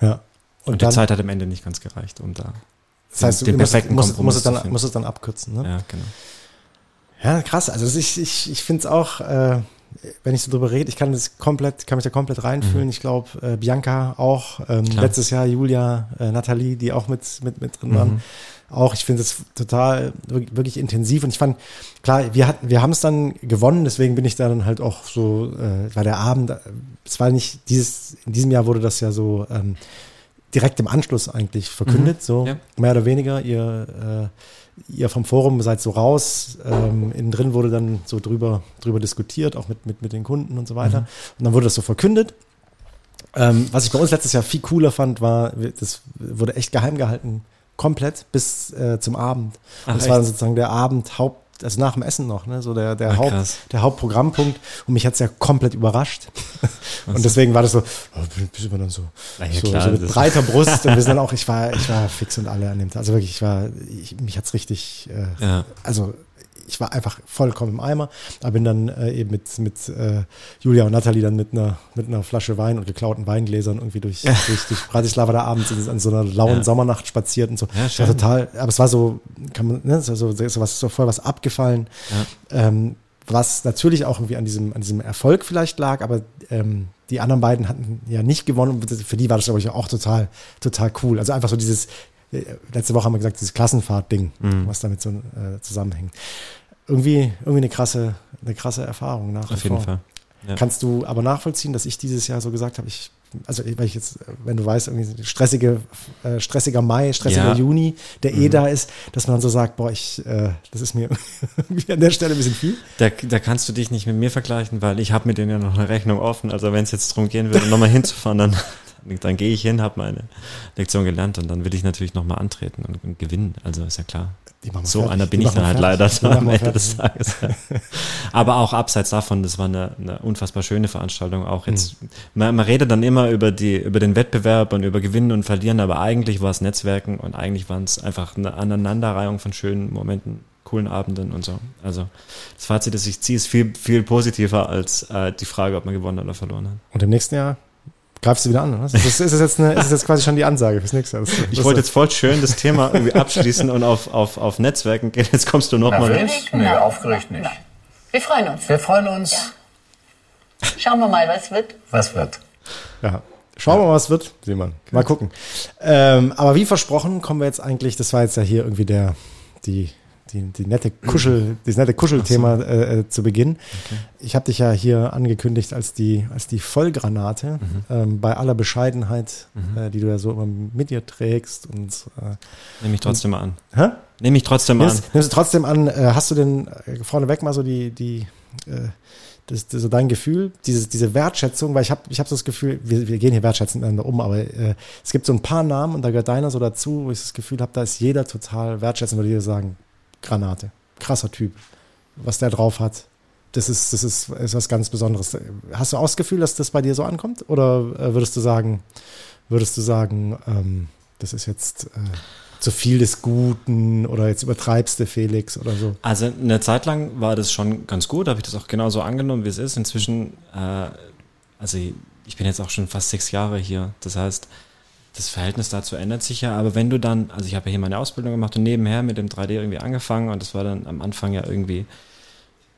ja. Und, die Zeit hat am Ende nicht ganz gereicht, um da Das heißt, den musst, perfekten musst, Kompromiss musst, es zu dann, finden. musst es dann abkürzen. Ne? Ja, genau. Ja, krass. Also ich, ich, ich finde es auch, äh, wenn ich so drüber rede, ich kann das komplett, kann mich da komplett reinfühlen. Mhm. Ich glaube, äh, Bianca auch, ähm, letztes Jahr Julia, äh, Nathalie, die auch mit, mit, mit drin waren. Mhm. Auch, ich finde es total, wirklich, wirklich intensiv. Und ich fand, klar, wir hatten, wir haben es dann gewonnen, deswegen bin ich da dann halt auch so, äh, war der Abend, äh, es war nicht, dieses, in diesem Jahr wurde das ja so, ähm, direkt im Anschluss eigentlich verkündet, so Ja. mehr oder weniger. Ihr, äh, ihr vom Forum seid so raus. Ähm, innen drin wurde dann so drüber, drüber diskutiert, auch mit, mit, mit den Kunden und so weiter. Und dann wurde das so verkündet. Ähm, was ich bei uns letztes Jahr viel cooler fand, war, das wurde echt geheim gehalten, komplett bis äh, zum Abend. Ach, Und das war dann echt? sozusagen der Abend, Haupt, also nach dem Essen noch, ne? so der, der, Ah, Haupt, krass. der Hauptprogrammpunkt. Und mich hat's ja komplett überrascht. Und deswegen war das so, oh, bis immer dann so, ja, so, klar, so mit breiter Brust. Und wir sind dann auch, ich war, ich war fix und alle an dem Tag. Also wirklich, ich war, ich, mich hat's richtig, äh, Ja. also ich war einfach vollkommen im Eimer, aber bin dann äh, eben mit, mit äh, Julia und Nathalie dann mit einer, mit einer Flasche Wein und geklauten Weingläsern irgendwie durch, durch, durch Bratislava da abends in, an so einer lauen Ja. Sommernacht spaziert und so. Ja, total, aber es war so, kann man, ne, so, so, so was, so voll was abgefallen. Ähm, was natürlich auch irgendwie an diesem, an diesem Erfolg vielleicht lag, aber ähm, die anderen beiden hatten ja nicht gewonnen. Für die war das, glaube ich, auch total, total cool. Also einfach so dieses, letzte Woche haben wir gesagt, dieses Klassenfahrt-Ding, Mhm. was damit so äh, zusammenhängt. Irgendwie, irgendwie eine krasse, eine krasse Erfahrung nach Auf jeden vor. Fall. Ja. Kannst du aber nachvollziehen, dass ich dieses Jahr so gesagt habe, ich, also weil ich jetzt, wenn du weißt, irgendwie stressige, äh, stressiger Mai, stressiger Ja. Mhm. Juni, der eh da ist, dass man dann so sagt, boah, ich, äh, das ist mir irgendwie an der Stelle ein bisschen viel. Da, da kannst du dich nicht mit mir vergleichen, weil ich habe mit denen ja noch eine Rechnung offen. Also wenn es jetzt darum gehen würde, nochmal hinzufahren, dann, dann gehe ich hin, habe meine Lektion gelernt und dann will ich natürlich nochmal antreten und, und gewinnen. Also ist ja klar. So fertig. einer bin Die ich dann halt leider fertig. Machen am Ende des. Tages. Aber auch abseits davon, das war eine, eine unfassbar schöne Veranstaltung. Auch jetzt, man, man redet dann immer über die, über den Wettbewerb und über Gewinnen und Verlieren, aber eigentlich war es Netzwerken und eigentlich waren es einfach eine Aneinanderreihung von schönen Momenten, coolen Abenden und so. Also das Fazit, das ich ziehe, ist viel, viel positiver als äh, die Frage, ob man gewonnen oder verloren hat. Und im nächsten Jahr greifst du wieder an, oder? Ist das, ist das, jetzt, eine, ist das jetzt quasi schon die Ansage fürs nächste Jahr? Das, Ich wollte jetzt voll schön das Thema irgendwie abschließen und auf, auf, auf Netzwerken gehen. Jetzt kommst du nochmal. Nervös? Nee, aufgeregt nicht. Wir freuen uns. Wir freuen uns. Schauen wir mal, was wird. Was wird? Ja. Schauen wir mal, was wird. Wir. Mal gucken. Ähm, aber wie versprochen kommen wir jetzt eigentlich, das war jetzt ja hier irgendwie der, die, die, die nette Kuschel, das nette Kuschelthema so. äh, äh, zu Beginn. Okay. Ich habe dich ja hier angekündigt als die, als die Vollgranate mhm. ähm, bei aller Bescheidenheit, mhm. äh, die du ja so immer mit dir trägst und äh, nehme ich trotzdem und, an. Hä? Nehme ich trotzdem nimmst, an. Nimmst du trotzdem an? Äh, hast du denn äh, vorneweg mal so die die äh, das, das, so dein Gefühl, diese, diese Wertschätzung, weil ich habe ich hab so das Gefühl, wir, wir gehen hier wertschätzend miteinander um, aber äh, es gibt so ein paar Namen und da gehört deiner so dazu, wo ich das Gefühl habe, da ist jeder total wertschätzend, würde ich sagen, Granate. Krasser Typ. Was der drauf hat, das ist, das ist, ist was ganz Besonderes. Hast du auch das Gefühl, dass das bei dir so ankommt? Oder äh, würdest du sagen, würdest du sagen, ähm, das ist jetzt äh, zu viel des Guten oder jetzt übertreibst du Felix oder so? Also eine Zeit lang war das schon ganz gut, habe ich das auch genauso angenommen, wie es ist. Inzwischen, äh, also ich bin jetzt auch schon fast sechs Jahre hier. Das heißt, das Verhältnis dazu ändert sich ja, aber wenn du dann, also ich habe ja hier meine Ausbildung gemacht und nebenher mit dem 3D irgendwie angefangen und das war dann am Anfang ja irgendwie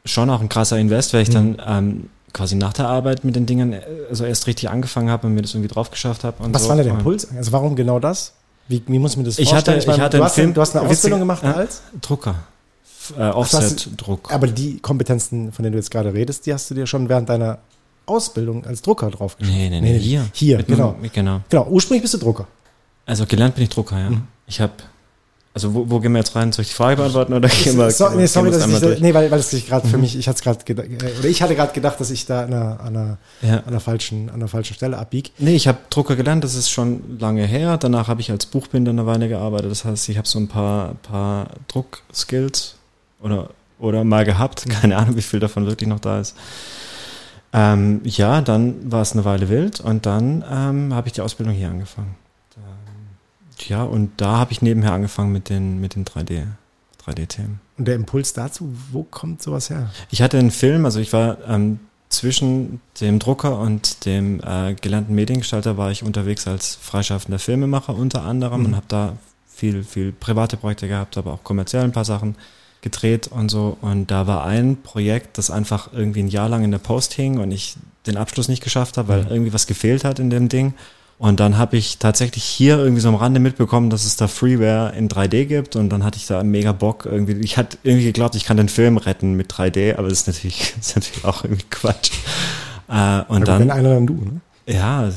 schon auch ein krasser Invest, weil ich mhm. dann ähm, quasi nach der Arbeit mit den Dingen also erst richtig angefangen habe und mir das irgendwie drauf geschafft habe. Was so. war denn der Impuls? Also warum genau das? Wie, wie muss man das ich vorstellen? Hatte, ich, ich hatte du, hast, Film, du hast eine Ausbildung gemacht äh, als? Drucker. Äh, Offset-Druck. Aber die Kompetenzen, von denen du jetzt gerade redest, die hast du dir schon während deiner Ausbildung als Drucker draufgeschrieben. Nee, nee, nee, nee, hier. Hier, Mit genau. Mit, genau. Genau, ursprünglich bist du Drucker. Also gelernt bin ich Drucker, ja. Mhm. Ich habe also wo, wo gehen wir jetzt rein? Soll ich die Frage beantworten oder gehen wir, so, nee, sorry, dass ich, durch? nee, weil, weil es sich gerade für mhm. mich, ich hatte gerade gedacht, äh, oder ich hatte gerade gedacht, dass ich da an einer, an einer, ja. an einer falschen, an einer falschen Stelle abbiege. Nee, ich habe Drucker gelernt, das ist schon lange her. Danach habe ich als Buchbinder eine Weile gearbeitet. Das heißt, ich habe so ein paar, paar Druckskills oder, oder mal gehabt. Mhm. Keine Ahnung, wie viel davon wirklich noch da ist. Ähm, ja, dann war es eine Weile wild und dann ähm, habe ich die Ausbildung hier angefangen. Ja, und da habe ich nebenher angefangen mit den, mit den 3D, 3D-Themen. Und der Impuls dazu, wo kommt sowas her? Ich hatte einen Film, also ich war ähm, zwischen dem Drucker und dem äh, gelernten Mediengestalter war ich unterwegs als freischaffender Filmemacher unter anderem mhm. und habe da viel, viel private Projekte gehabt, aber auch kommerziell ein paar Sachen gedreht und so. Und da war ein Projekt, das einfach irgendwie ein Jahr lang in der Post hing und ich den Abschluss nicht geschafft habe, weil mhm. irgendwie was gefehlt hat in dem Ding. Und dann habe ich tatsächlich hier irgendwie so am Rande mitbekommen, dass es da Freeware in 3D gibt und dann hatte ich da mega Bock irgendwie. Ich hatte irgendwie geglaubt, ich kann den Film retten mit 3D, aber das ist natürlich, das ist natürlich auch irgendwie Quatsch. Äh, und dann, wenn einer dann du, ne? Ja, ja,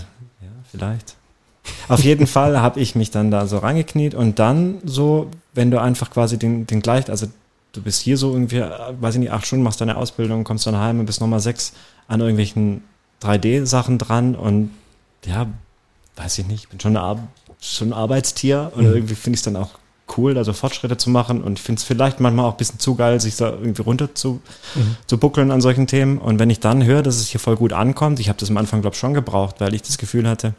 vielleicht. Auf jeden Fall habe ich mich dann da so reingekniet und dann so, wenn du einfach quasi den, den gleich, also du bist hier so irgendwie, weiß ich nicht, acht Stunden, machst deine Ausbildung, kommst dann heim und bist nochmal sechs an irgendwelchen 3D-Sachen dran und ja, weiß ich nicht, ich bin schon, Ar schon ein Arbeitstier und mhm. irgendwie finde ich es dann auch cool, da so Fortschritte zu machen und ich finde es vielleicht manchmal auch ein bisschen zu geil, sich da irgendwie runter zu, mhm. zu buckeln an solchen Themen. Und wenn ich dann höre, dass es hier voll gut ankommt, ich habe das am Anfang, glaube ich, schon gebraucht, weil ich das Gefühl hatte,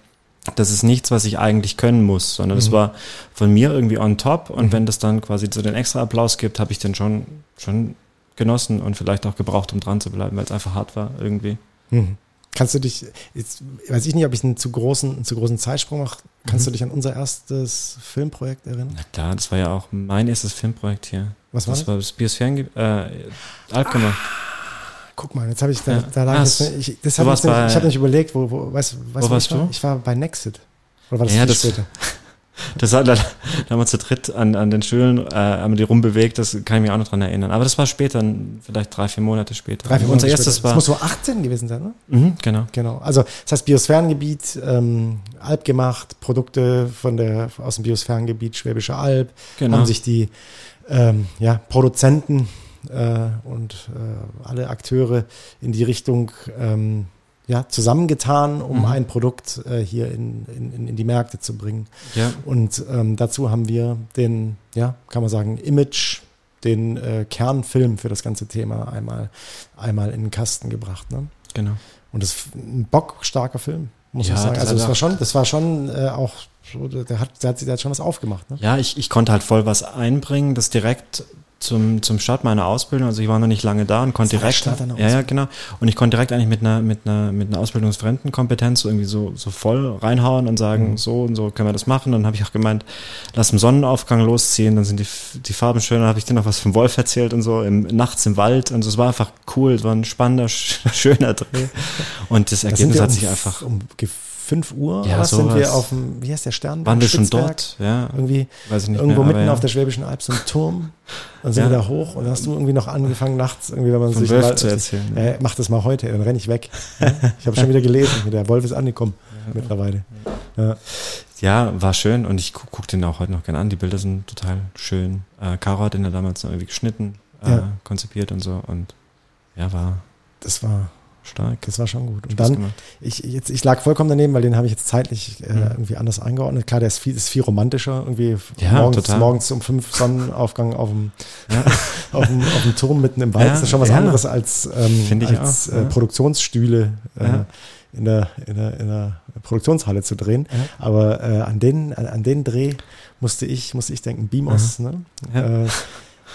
das ist nichts, was ich eigentlich können muss, sondern es mhm. war von mir irgendwie on top und mhm. wenn das dann quasi so den extra Applaus gibt, habe ich den schon, schon genossen und vielleicht auch gebraucht, um dran zu bleiben, weil es einfach hart war irgendwie. Mhm. Kannst du dich, jetzt weiß ich nicht, ob ich einen zu großen, einen zu großen Zeitsprung mache, kannst mhm. du dich an unser erstes Filmprojekt erinnern? Na klar, das war ja auch mein erstes Filmprojekt hier. Was war das? Das war das Biosphären, äh, gemacht. Ah, guck mal, jetzt habe ich da, ja. da lag jetzt, ich, das hab ich, ich habe nicht überlegt, wo, wo, weißt, weißt wo warst du? War? Ich war bei Nexit. Oder war das ja, das, später? Das hat, da, da haben wir zu dritt an, an den Stühlen, äh, haben die rumbewegt, das kann ich mich auch noch dran erinnern. Aber das war später, vielleicht drei, vier Monate später. Drei, vier Monate Unser erstes später. war. Das muss so 18 gewesen sein, ne? Mhm, genau. Genau. Also, das heißt Biosphärengebiet, ähm, Alp gemacht, Produkte von der, aus dem Biosphärengebiet Schwäbische Alb, genau. haben sich die, ähm, ja, Produzenten, äh, und äh, alle Akteure in die Richtung, ähm, ja, zusammengetan, um mhm. ein Produkt äh, hier in, in, in die Märkte zu bringen. Ja. Und ähm, dazu haben wir den, ja, kann man sagen, Image, den äh, Kernfilm für das ganze Thema einmal, einmal in den Kasten gebracht. Ne? Genau. Und das ist ein bockstarker Film, muss ja, man sagen. Also das war schon, das war schon äh, auch so, der hat, der hat, der hat schon was aufgemacht. Ne? Ja, ich, ich konnte halt voll was einbringen, das direkt zum, zum Start meiner Ausbildung. Also ich war noch nicht lange da und konnte direkt. Ja, ja, genau. Und ich konnte direkt eigentlich mit einer, mit einer, mit einer ausbildungsfremden Kompetenz so irgendwie so, so voll reinhauen und sagen, mhm. so und so können wir das machen. Dann habe ich auch gemeint, lass im Sonnenaufgang losziehen, dann sind die, die Farben schön. Dann habe ich dir noch was vom Wolf erzählt und so, im, nachts im Wald. Und so, es war einfach cool, es war ein spannender, schöner Dreh. Und das Ergebnis hat sich einfach. Um 5 Uhr ja, sind wir auf dem, wie heißt der Stern? Waren wir schon dort? Ja. Irgendwie, Weiß ich nicht irgendwo mehr, mitten ja. auf der Schwäbischen Alb, so ein Turm. Dann sind Ja. wir da hoch und hast du irgendwie noch angefangen nachts, irgendwie, wenn man Von sich Wolf mal, zu erzählen, Äh, mach das mal heute, dann renne ich weg. Ich habe schon wieder gelesen, der Wolf ist angekommen mittlerweile. Ja. War schön und ich gucke guck den auch heute noch gerne an. Die Bilder sind total schön. Äh, Caro hat den ja damals noch irgendwie geschnitten, äh, konzipiert und so und ja, war Das war, stark. das war schon gut. Und Spaß dann, gemacht. ich, jetzt, ich lag vollkommen daneben, weil den habe ich jetzt zeitlich äh, Mhm. irgendwie anders eingeordnet. Klar, der ist viel, ist viel romantischer, irgendwie Ja, morgens, total. morgens um fünf Sonnenaufgang auf dem, Ja. auf dem, auf dem Turm mitten im Wald. Ja, das ist schon was anderes als, ähm, als auch, äh, ja. Produktionsstühle äh, in, der, in, der, in der Produktionshalle zu drehen. Aber äh, an, den, an, an den Dreh musste ich, musste ich denken, Beamos. Ne?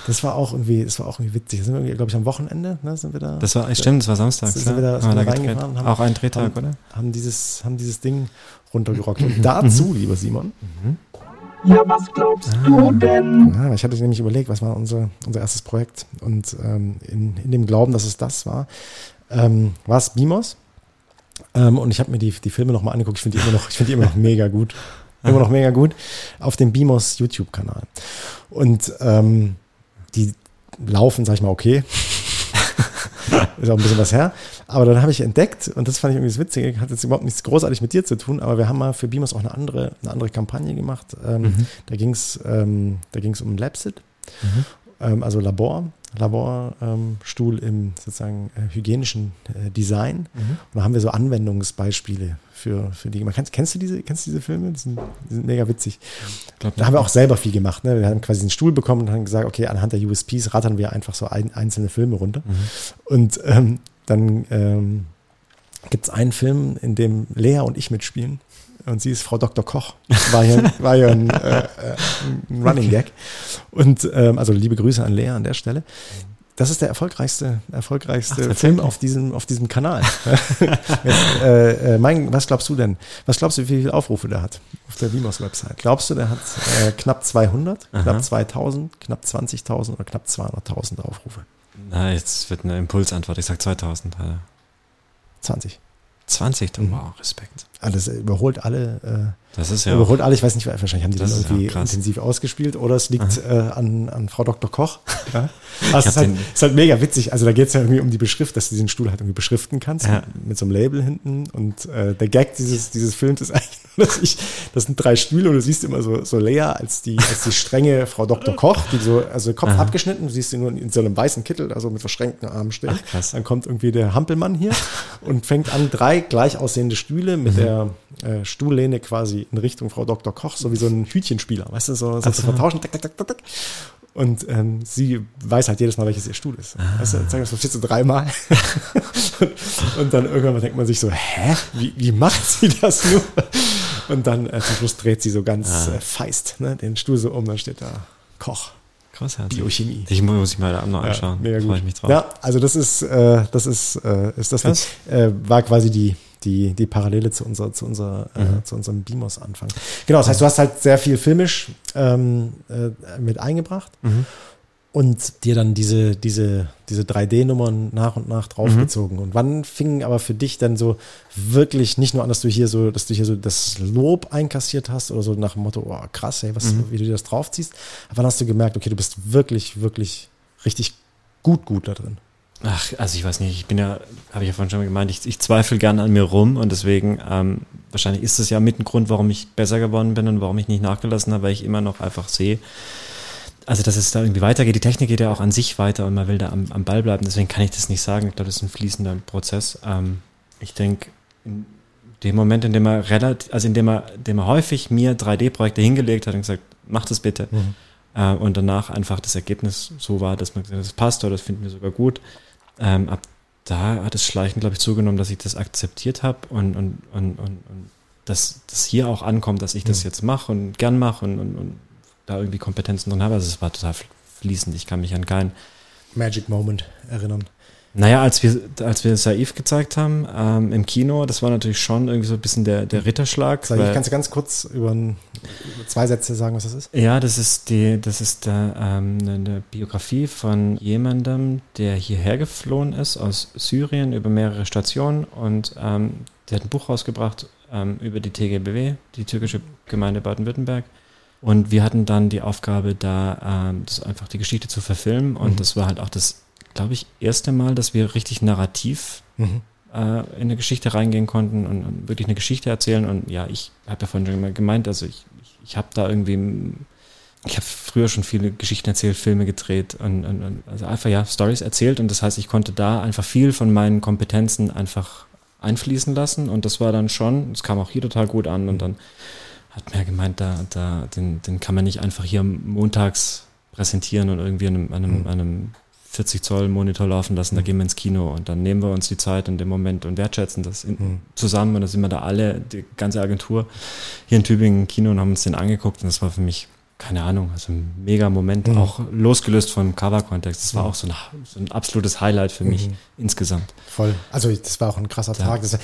Das war auch irgendwie, das war auch irgendwie witzig. Da sind wir, glaube ich, am Wochenende, ne, sind wir da. Das war, stimmt, das war samstags. Sind wir da- sind wir da reingefahren, haben- auch ein Drehtag, haben- oder? haben dieses, haben dieses Ding runtergerockt. Und dazu, lieber Simon, Ja, was glaubst du denn? ja, ich hatte nämlich überlegt, was war unser, unser erstes Projekt. Und ähm, in, in dem Glauben, dass es das war, ähm, war es Bimos. Ähm, und ich habe mir die, die Filme nochmal angeguckt. Ich finde die immer noch, ich finde die immer noch mega gut. Immer noch mega gut. Auf dem Bimos YouTube-Kanal. Und ähm, die laufen, sag ich mal, okay. ist auch ein bisschen was her. Aber dann habe ich entdeckt, und das fand ich irgendwie das Witzige, hat jetzt überhaupt nichts großartig mit dir zu tun, aber wir haben mal für Beamers auch eine andere, eine andere Kampagne gemacht. Ähm, Da ging es ähm, da ging's um Labsit, ähm, also Labor, Laborstuhl ähm, im sozusagen äh, hygienischen äh, Design. Und da haben wir so Anwendungsbeispiele für, für die. Man kennst, kennst du diese, kennst du diese Filme? Die sind, die sind mega witzig. Glaub Da haben wir auch selber viel gemacht. Ne? Wir haben quasi einen Stuhl bekommen und haben gesagt, okay, anhand der USPs rattern wir einfach so ein, einzelne Filme runter. Und ähm, dann ähm, gibt es einen Film, in dem Lea und ich mitspielen. Und sie ist Frau Dr. Koch. War ja, war ja ein, äh, äh, ein Running Gag. Und ähm, also liebe Grüße an Lea an der Stelle. Das ist der erfolgreichste, erfolgreichste Ach, Film auf diesem, auf diesem Kanal. Jetzt, äh, äh, mein, was glaubst du denn? Was glaubst du, wie viele Aufrufe der hat auf der Vimos Website? Glaubst du, der hat äh, knapp 200, Aha. knapp 2000, knapp 20.000 oder knapp 200.000 Aufrufe? Na, jetzt wird eine Impulsantwort. Ich sag 2000. Alter. 20. 20, Mhm. wow, Respekt. Alles überholt alle. Das ist ja überholt alle. Ich weiß nicht, wahrscheinlich haben die Das ist irgendwie ja intensiv ausgespielt oder es liegt äh, an, an Frau Dr. Koch. Ja? Also ist, halt, ist halt mega witzig. Also da geht es ja irgendwie um die Beschrift, dass du diesen Stuhl halt irgendwie beschriften kannst Ja. mit so einem Label hinten. Und äh, der Gag dieses, dieses Films ist eigentlich dass ich, das sind drei Stühle und du siehst immer so, so Lea als die, als die strenge Frau Dr. Koch, die so, also Kopf abgeschnitten, du siehst sie nur in so einem weißen Kittel, also mit verschränkten Armen stehen. Ach, krass. Dann kommt irgendwie der Hampelmann hier und fängt an, drei gleich aussehende Stühle mit Mhm. der äh, Stuhllehne quasi in Richtung Frau Dr. Koch, so wie so ein Hütchenspieler, weißt du, so, so so. vertauschen, tak, tak, tak, tak, tak. Und ähm, sie weiß halt jedes Mal, welches ihr Stuhl ist. Ah. Weißt du, sagen das passiert so dreimal. und, und dann irgendwann denkt man sich so, hä? Wie, wie macht sie das nur? Und dann äh, zum Schluss dreht sie so ganz Ah. äh, feist ne, den Stuhl so um, dann steht da Koch, großartig. Biochemie. Ich mu- muss ich mal noch anschauen. Ja, mega Freue gut. ich mich drauf. Ja, also das ist, äh, das ist, äh, ist das Krass. äh, war quasi die, die, die Parallele zu unserer, zu unserer, Mhm. äh, zu unserem Beamos-Anfang. Genau, das heißt, du hast halt sehr viel filmisch ähm, äh, mit eingebracht Mhm. und dir dann diese, diese, diese 3D-Nummern nach und nach draufgezogen. Mhm. Und wann fing aber für dich dann so wirklich nicht nur an, dass du hier so, dass du hier so das Lob einkassiert hast oder so nach dem Motto, oh krass, ey, was, Mhm. wie du dir das draufziehst. Aber wann hast du gemerkt, okay, du bist wirklich, wirklich richtig gut, gut da drin? Ach, also ich weiß nicht, ich bin ja, habe ich ja vorhin schon mal gemeint, ich, ich zweifle gerne an mir rum und deswegen, ähm, wahrscheinlich ist es ja mit ein Grund, warum ich besser geworden bin und warum ich nicht nachgelassen habe, weil ich immer noch einfach sehe, also dass es da irgendwie weitergeht. Die Technik geht ja auch an sich weiter und man will da am, am Ball bleiben, deswegen kann ich das nicht sagen. Ich glaube, das ist ein fließender Prozess. Ähm, ich denke, in dem Moment, in dem er relativ, also in dem er, in dem er häufig mir 3D-Projekte hingelegt hat und gesagt, mach das bitte. Äh, und danach einfach das Ergebnis so war, dass man gesagt hat, das passt oder das finden wir sogar gut. Ähm, ab da hat es schleichend, glaube ich, zugenommen, dass ich das akzeptiert habe und, und, und, und, und dass das hier auch ankommt, dass ich das jetzt mache und gern mache und, und, und da irgendwie Kompetenzen drin habe. Also es war total fließend. Ich kann mich an keinen Magic Moment erinnern. Naja, als wir, als wir Saif gezeigt haben ähm, im Kino, das war natürlich schon irgendwie so ein bisschen der, der Ritterschlag. Sag ich, weil- kannst du ganz kurz über, ein, über zwei Sätze sagen, was das ist? Ja, das ist die, das ist der, ähm, eine, eine Biografie von jemandem, der hierher geflohen ist aus Syrien über mehrere Stationen und ähm, der hat ein Buch rausgebracht ähm, über die TGBW, die türkische Gemeinde Baden-Württemberg. Und wir hatten dann die Aufgabe, da ähm, das einfach die Geschichte zu verfilmen. Und Mhm. das war halt auch das, glaube ich, erste Mal, dass wir richtig narrativ Mhm. äh, in eine Geschichte reingehen konnten und, und wirklich eine Geschichte erzählen. Und ja, ich habe ja vorhin schon mal gemeint, also ich, ich, ich habe da irgendwie, ich habe früher schon viele Geschichten erzählt, Filme gedreht und, und, und also einfach ja Stories erzählt. Und das heißt, ich konnte da einfach viel von meinen Kompetenzen einfach einfließen lassen. Und das war dann schon, es kam auch hier total gut an. Und dann hat mir gemeint, da, da, den, den kann man nicht einfach hier montags präsentieren und irgendwie an einem, an einem, an einem 40 Zoll Monitor laufen lassen, da gehen wir ins Kino und dann nehmen wir uns die Zeit in dem Moment und wertschätzen das in, zusammen und da sind wir da alle, die ganze Agentur hier in Tübingen im Kino und haben uns den angeguckt und das war für mich, keine Ahnung, also ein mega Moment, auch losgelöst vom Cover-Kontext. Das war auch so ein, so ein absolutes Highlight für mich insgesamt. Voll. Also das war auch ein krasser Tag. Das, äh,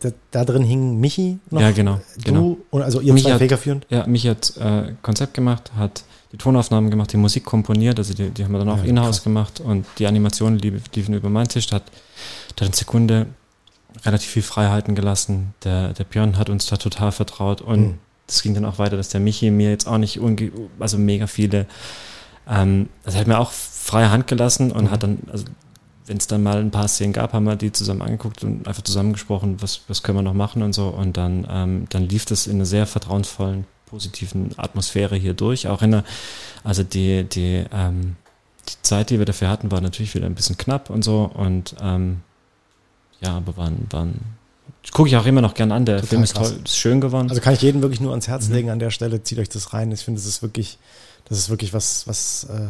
da, da drin hing Michi noch. Ja, genau, Du genau. und also ihr Michi zwei hat- federführend. Ja, mich hat äh, Konzept gemacht, hat die Tonaufnahmen gemacht, die Musik komponiert, also die, die haben wir dann auch Ja, in-house gemacht und die Animationen lief, liefen über meinen Tisch, da hat, da hat eine Sekunde relativ viel Freiheiten gelassen. Der, der Björn hat uns da total vertraut und Mhm. das ging dann auch weiter, dass der Michi mir jetzt auch nicht unge also mega viele, ähm, also er hat mir auch freie Hand gelassen und Mhm. hat dann, also wenn es dann mal ein paar Szenen gab, haben wir die zusammen angeguckt und einfach zusammengesprochen, was, was können wir noch machen und so. Und dann, ähm, dann lief das in einer sehr vertrauensvollen, positiven Atmosphäre hier durch. Auch in der, also die, die, ähm, die Zeit, die wir dafür hatten, war natürlich wieder ein bisschen knapp und so. Und ähm, ja, aber waren, waren gucke ich auch immer noch gern an. Der Total Film ist krass. toll, ist schön geworden. Also kann ich jedem wirklich nur ans Mhm. Herz legen an der Stelle. Zieht euch das rein. Ich finde, das ist wirklich, das ist wirklich was, was, äh,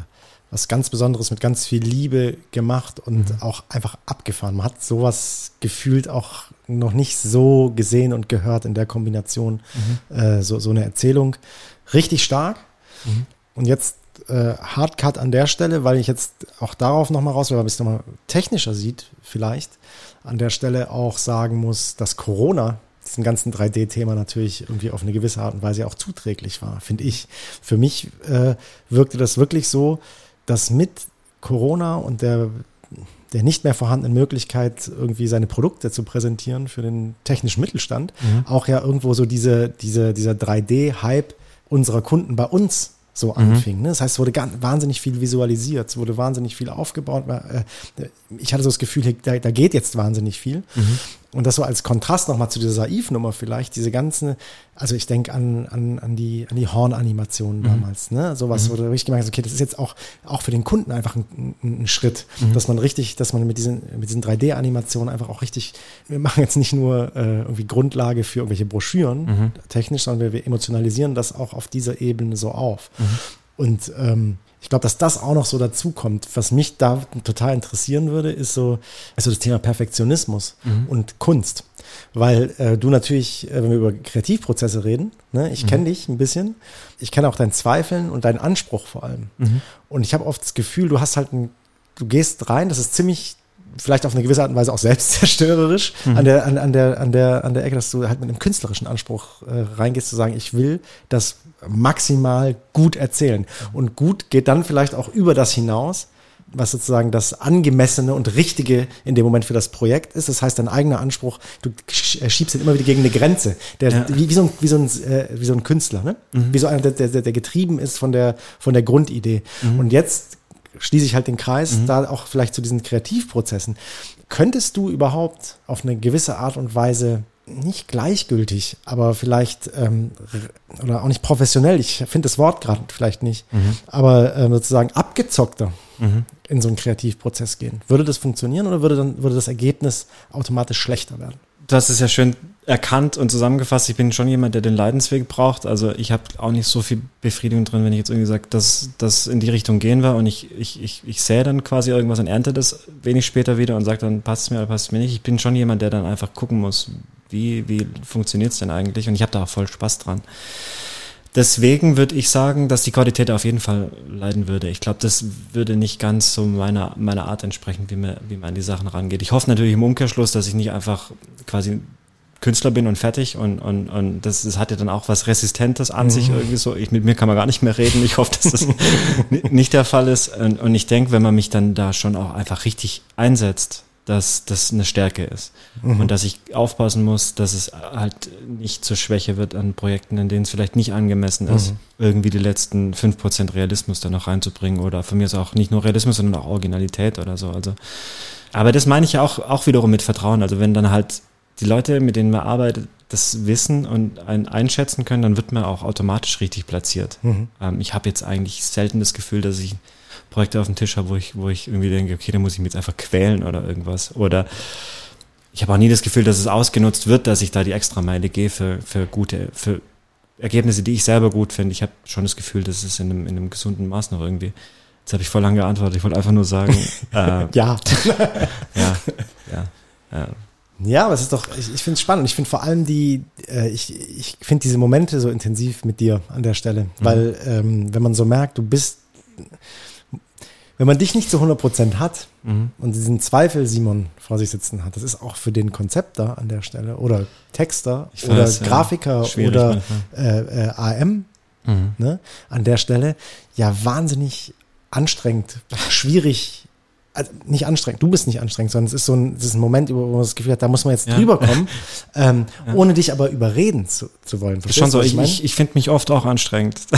was ganz Besonderes mit ganz viel Liebe gemacht und Mhm. auch einfach abgefahren. Man hat sowas gefühlt auch noch nicht so gesehen und gehört in der Kombination. Mhm. Äh, so, so eine Erzählung. Richtig stark. Und jetzt äh, Hardcut an der Stelle, weil ich jetzt auch darauf nochmal raus will, weil man es nochmal technischer sieht, vielleicht, an der Stelle auch sagen muss, dass Corona diesem ganzen 3D-Thema natürlich irgendwie auf eine gewisse Art und Weise auch zuträglich war, finde ich. Für mich äh, wirkte das wirklich so, dass mit Corona und der, der nicht mehr vorhandenen Möglichkeit, irgendwie seine Produkte zu präsentieren für den technischen Mittelstand, auch ja irgendwo so diese, diese, dieser 3D-Hype unserer Kunden bei uns so anfing. Ne? Das heißt, es wurde ganz, wahnsinnig viel visualisiert, es wurde wahnsinnig viel aufgebaut. Äh, Ich hatte so das Gefühl, da, da geht jetzt wahnsinnig viel. Und das so als Kontrast nochmal zu dieser Saif-Nummer vielleicht, diese ganzen, also ich denke an, an, an die, an die Horn-Animationen damals, ne? Sowas, wo du richtig gemerkt hast, okay, das ist jetzt auch, auch für den Kunden einfach ein, ein, ein Schritt, dass man richtig, dass man mit diesen, mit diesen 3D-Animationen einfach auch richtig, wir machen jetzt nicht nur äh, irgendwie Grundlage für irgendwelche Broschüren technisch, sondern wir, wir emotionalisieren das auch auf dieser Ebene so auf. Und ähm, ich glaube, dass das auch noch so dazu kommt. Was mich da total interessieren würde, ist so, ist so das Thema Perfektionismus und Kunst. Weil äh, du natürlich, äh, wenn wir über Kreativprozesse reden, ne, ich kenne dich ein bisschen, ich kenne auch dein Zweifeln und deinen Anspruch vor allem. Und ich habe oft das Gefühl, du hast halt ein, du gehst rein, das ist ziemlich vielleicht auf eine gewisse Art und Weise auch selbstzerstörerisch an der an, an der an der an der Ecke, dass du halt mit einem künstlerischen Anspruch äh, reingehst zu sagen, ich will das maximal gut erzählen und gut geht dann vielleicht auch über das hinaus, was sozusagen das angemessene und richtige in dem Moment für das Projekt ist. Das heißt, dein eigener Anspruch, du äh, schiebst ihn immer wieder gegen eine Grenze, der Ja. wie, wie so ein wie so ein äh, wie so ein Künstler, ne? Wie so einer, der, der, der getrieben ist von der von der Grundidee. Und jetzt schließe ich halt den Kreis, da auch vielleicht zu diesen Kreativprozessen. Könntest du überhaupt auf eine gewisse Art und Weise nicht gleichgültig, aber vielleicht ähm, oder auch nicht professionell, ich finde das Wort gerade vielleicht nicht, aber ähm, sozusagen abgezockter in so einen Kreativprozess gehen. Würde das funktionieren oder würde dann würde das Ergebnis automatisch schlechter werden? Hast es ja schön erkannt und zusammengefasst. Ich bin schon jemand, der den Leidensweg braucht. Also ich habe auch nicht so viel Befriedigung drin, wenn ich jetzt irgendwie sage, dass das in die Richtung gehen wir und ich, ich, ich, ich sähe dann quasi irgendwas und ernte das wenig später wieder und sage dann, passt es mir oder passt es mir nicht. Ich bin schon jemand, der dann einfach gucken muss, wie, wie funktioniert es denn eigentlich? Und ich habe da auch voll Spaß dran. Deswegen würde ich sagen, dass die Qualität auf jeden Fall leiden würde. Ich glaube, das würde nicht ganz so meiner, meiner Art entsprechen, wie man, wie man an die Sachen rangeht. Ich hoffe natürlich im Umkehrschluss, dass ich nicht einfach quasi Künstler bin und fertig und, und, und das, das hat ja dann auch was Resistentes an sich irgendwie so. Ich, mit mir kann man gar nicht mehr reden. Ich hoffe, dass das ni- nicht der Fall ist. Und, und ich denke, wenn man mich dann da schon auch einfach richtig einsetzt, dass das eine Stärke ist. Und dass ich aufpassen muss, dass es halt nicht zur Schwäche wird an Projekten, in denen es vielleicht nicht angemessen ist, irgendwie die letzten 5% Realismus da noch reinzubringen oder von mir ist auch nicht nur Realismus, sondern auch Originalität oder so. Also, aber das meine ich ja auch, auch wiederum mit Vertrauen. Also wenn dann halt die Leute, mit denen man arbeitet, das wissen und einen einschätzen können, dann wird man auch automatisch richtig platziert. Ähm, ich habe jetzt eigentlich selten das Gefühl, dass ich Projekte auf dem Tisch habe, wo ich, wo ich irgendwie denke, okay, da muss ich mich jetzt einfach quälen oder irgendwas. Oder ich habe auch nie das Gefühl, dass es ausgenutzt wird, dass ich da die Extrameile gehe für, für gute, für Ergebnisse, die ich selber gut finde. Ich habe schon das Gefühl, dass es in einem, in einem gesunden Maß noch irgendwie. Jetzt habe ich voll lang geantwortet. Ich wollte einfach nur sagen, äh, Ja. ja, ja, ja. Ja, aber es ist doch, ich, ich finde es spannend. Ich finde vor allem die, äh, ich, ich finde diese Momente so intensiv mit dir an der Stelle. Weil, ähm, wenn man so merkt, du bist, wenn man dich nicht zu 100% hat und diesen Zweifel Simon vor sich sitzen hat, das ist auch für den Konzepter an der Stelle oder Texter Ich oder weiß, ja. Grafiker oder äh, äh, AM ne, an der Stelle ja wahnsinnig anstrengend, schwierig. Also nicht anstrengend, du bist nicht anstrengend, sondern es ist so ein, es ist ein Moment, wo man das Gefühl hat, da muss man jetzt Ja. drüber kommen, ähm, ohne dich aber überreden zu, zu wollen. Das ist schon so, ich, ich, ich finde mich oft auch anstrengend.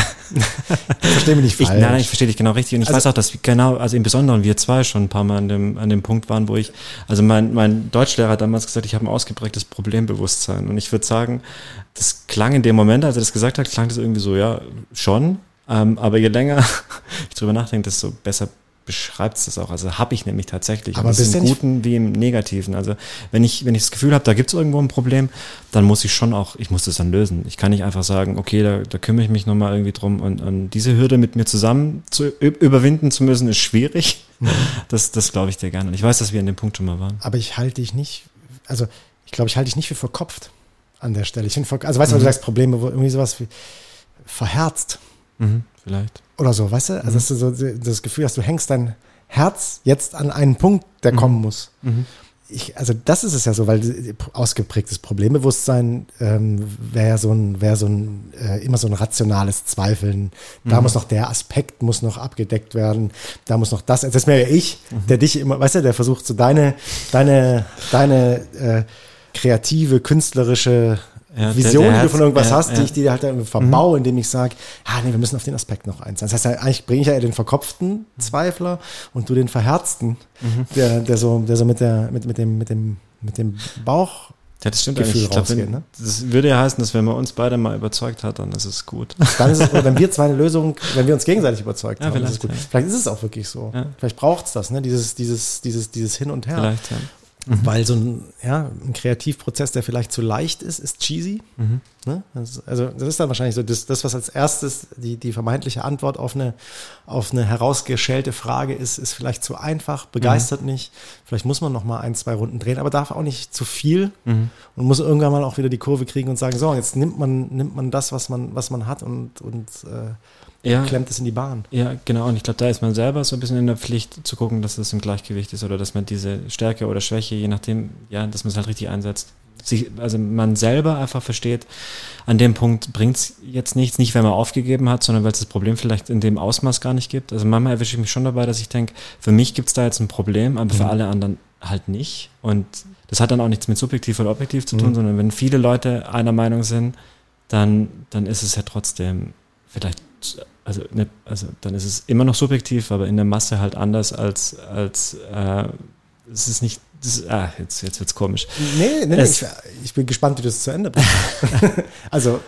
Ich verstehe mich nicht Ich, falsch. nein, nein, ich verstehe dich genau richtig. Und ich Also- weiß auch, dass wir genau, also im Besonderen wir zwei schon ein paar Mal an dem, an dem Punkt waren, wo ich, also mein, mein Deutschlehrer hat damals gesagt, ich habe ein ausgeprägtes Problembewusstsein. Und ich würde sagen, das klang in dem Moment, als er das gesagt hat, klang das irgendwie so, ja, schon. Ähm, aber je länger ich drüber nachdenke, desto besser beschreibt es das auch. Also habe ich nämlich tatsächlich. Aber das bist im Guten wie im Negativen. Also wenn ich, wenn ich das Gefühl habe, da gibt es irgendwo ein Problem, dann muss ich schon auch, ich muss das dann lösen. Ich kann nicht einfach sagen, okay, da, da kümmere ich mich nochmal irgendwie drum und, und diese Hürde mit mir zusammen zu überwinden zu müssen, ist schwierig. Das, das glaube ich dir gerne. Und ich weiß, dass wir an dem Punkt schon mal waren. aber ich halte dich nicht, also ich glaube, ich halte dich nicht für verkopft an der Stelle. Ich ver- also weißt du, weil du sagst Probleme, wo irgendwie sowas wie verherzt Mhm, vielleicht. Oder so, weißt du? Also dass du so das Gefühl hast, du hängst dein Herz jetzt an einen Punkt, der kommen muss. Ich, also das ist es ja so, weil ausgeprägtes Problembewusstsein ähm, wäre ja so ein, wäre so ein äh, immer so ein rationales Zweifeln. Da muss noch der Aspekt muss noch abgedeckt werden. Da muss noch das. Das wäre ja ich, der dich immer, weißt du, der versucht so deine, deine, deine äh, kreative, künstlerische Ja, Vision, der die du von irgendwas ja, hast, die ja. ich dir halt dann verbaue, indem ich sage, ah nee, wir müssen auf den Aspekt noch eins. Das heißt, eigentlich bringe ich ja den verkopften Zweifler und du den verherzten, der, der so, der so mit der, mit, mit dem, mit dem, mit dem Bauch. Ja, das stimmt Gefühl eigentlich. Ich glaub, rausgeht, wenn, ne? Das würde ja heißen, dass wenn man uns beide mal überzeugt hat, dann ist es gut. Dann ist es, wenn wir zwei eine Lösung, wenn wir uns gegenseitig überzeugt Ja, haben, ist es gut. ja. Vielleicht ist es auch wirklich so. Ja. Vielleicht braucht es das, ne? Dieses, dieses, dieses, dieses Hin und Her. Vielleicht, ja. Weil so ein, ja, ein Kreativprozess, der vielleicht zu leicht ist, ist cheesy. Mhm. Ne? Das, also das ist dann wahrscheinlich so das, das was als erstes die, die vermeintliche Antwort auf eine, auf eine herausgeschälte Frage ist, ist vielleicht zu einfach, Mhm. begeistert nicht. Vielleicht muss man noch mal ein, zwei Runden drehen, aber darf auch nicht zu viel Mhm. und muss irgendwann mal auch wieder die Kurve kriegen und sagen, so, jetzt nimmt man, nimmt man das, was man, was man hat und, und äh, Ja, klemmt es in die Bahn. Ja, genau. Und ich glaube, da ist man selber so ein bisschen in der Pflicht zu gucken, dass das im Gleichgewicht ist oder dass man diese Stärke oder Schwäche, je nachdem, ja, dass man es halt richtig einsetzt. Sich, also man selber einfach versteht, an dem Punkt bringt es jetzt nichts, nicht weil man aufgegeben hat, sondern weil es das Problem vielleicht in dem Ausmaß gar nicht gibt. Also manchmal erwische ich mich schon dabei, dass ich denke, für mich gibt es da jetzt ein Problem, aber für alle anderen halt nicht. Und das hat dann auch nichts mit subjektiv oder objektiv zu tun, sondern wenn viele Leute einer Meinung sind, dann, dann ist es ja trotzdem vielleicht, also, ne, also dann ist es immer noch subjektiv, aber in der Masse halt anders als, als äh, es ist nicht, das ah, jetzt, jetzt wird's komisch. Nee, nee, nee ich, ich bin gespannt, wie du es zu Ende bringst. also,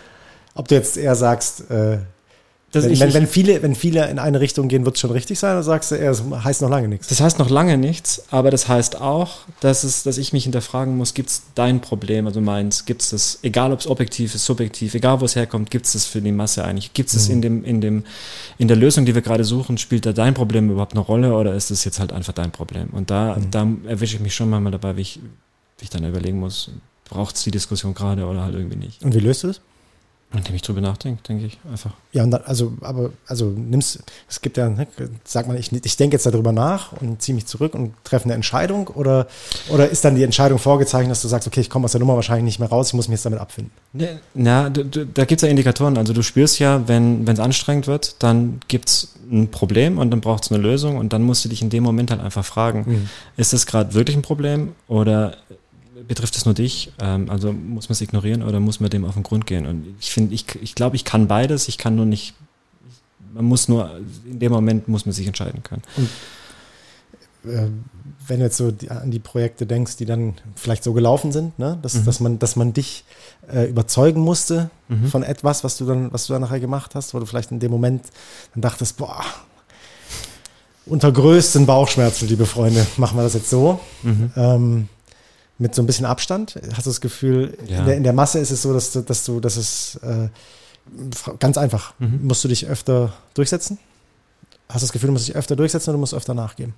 ob du jetzt eher sagst, äh, wenn, ich, wenn, wenn, viele, wenn viele in eine Richtung gehen, wird es schon richtig sein, oder sagst du es heißt noch lange nichts? das heißt noch lange nichts, aber das heißt auch, dass, es, dass ich mich hinterfragen muss, gibt es dein Problem, also meins, gibt es das, egal ob es objektiv ist, subjektiv, egal wo es herkommt, gibt es das für die Masse eigentlich? Gibt es das in, dem, in, dem, in der Lösung, die wir gerade suchen, spielt da dein Problem überhaupt eine Rolle oder ist es jetzt halt einfach dein Problem? Und da, da erwische ich mich schon manchmal dabei, wie ich, wie ich dann überlegen muss, braucht es die Diskussion gerade oder halt irgendwie nicht. Und wie löst du es? Indem ich drüber nachdenke, denke ich einfach. Ja, und dann, also, aber, also nimmst, es gibt ja, ne, sag mal, ich, ich denke jetzt darüber nach und ziehe mich zurück und treffe eine Entscheidung oder, oder ist dann die Entscheidung vorgezeichnet, dass du sagst, okay, ich komme aus der Nummer wahrscheinlich nicht mehr raus, ich muss mich jetzt damit abfinden? Ne, Na, du, da gibt's ja Indikatoren. Also du spürst ja, wenn es anstrengend wird, dann gibt's ein Problem und dann braucht's eine Lösung und dann musst du dich in dem Moment halt einfach fragen, ist das gerade wirklich ein Problem oder betrifft es nur dich? Ähm, also muss man es ignorieren oder muss man dem auf den Grund gehen? Und ich finde, ich, ich glaube, ich kann beides. Ich kann nur nicht, man muss nur, in dem Moment muss man sich entscheiden können. Äh, wenn du jetzt so an die Projekte denkst, die dann vielleicht so gelaufen sind, ne? dass, dass, man, dass man dich äh, überzeugen musste von etwas, was du dann, was du dann nachher gemacht hast, wo du vielleicht in dem Moment dann dachtest, boah, unter größten Bauchschmerzen, liebe Freunde, machen wir das jetzt so. Ähm, mit so ein bisschen Abstand. Hast du das Gefühl, Ja. in, der, in der Masse ist es so, dass du, dass du, dass es äh, ganz einfach, musst du dich öfter durchsetzen? Hast du das Gefühl, du musst dich öfter durchsetzen oder du musst öfter nachgeben?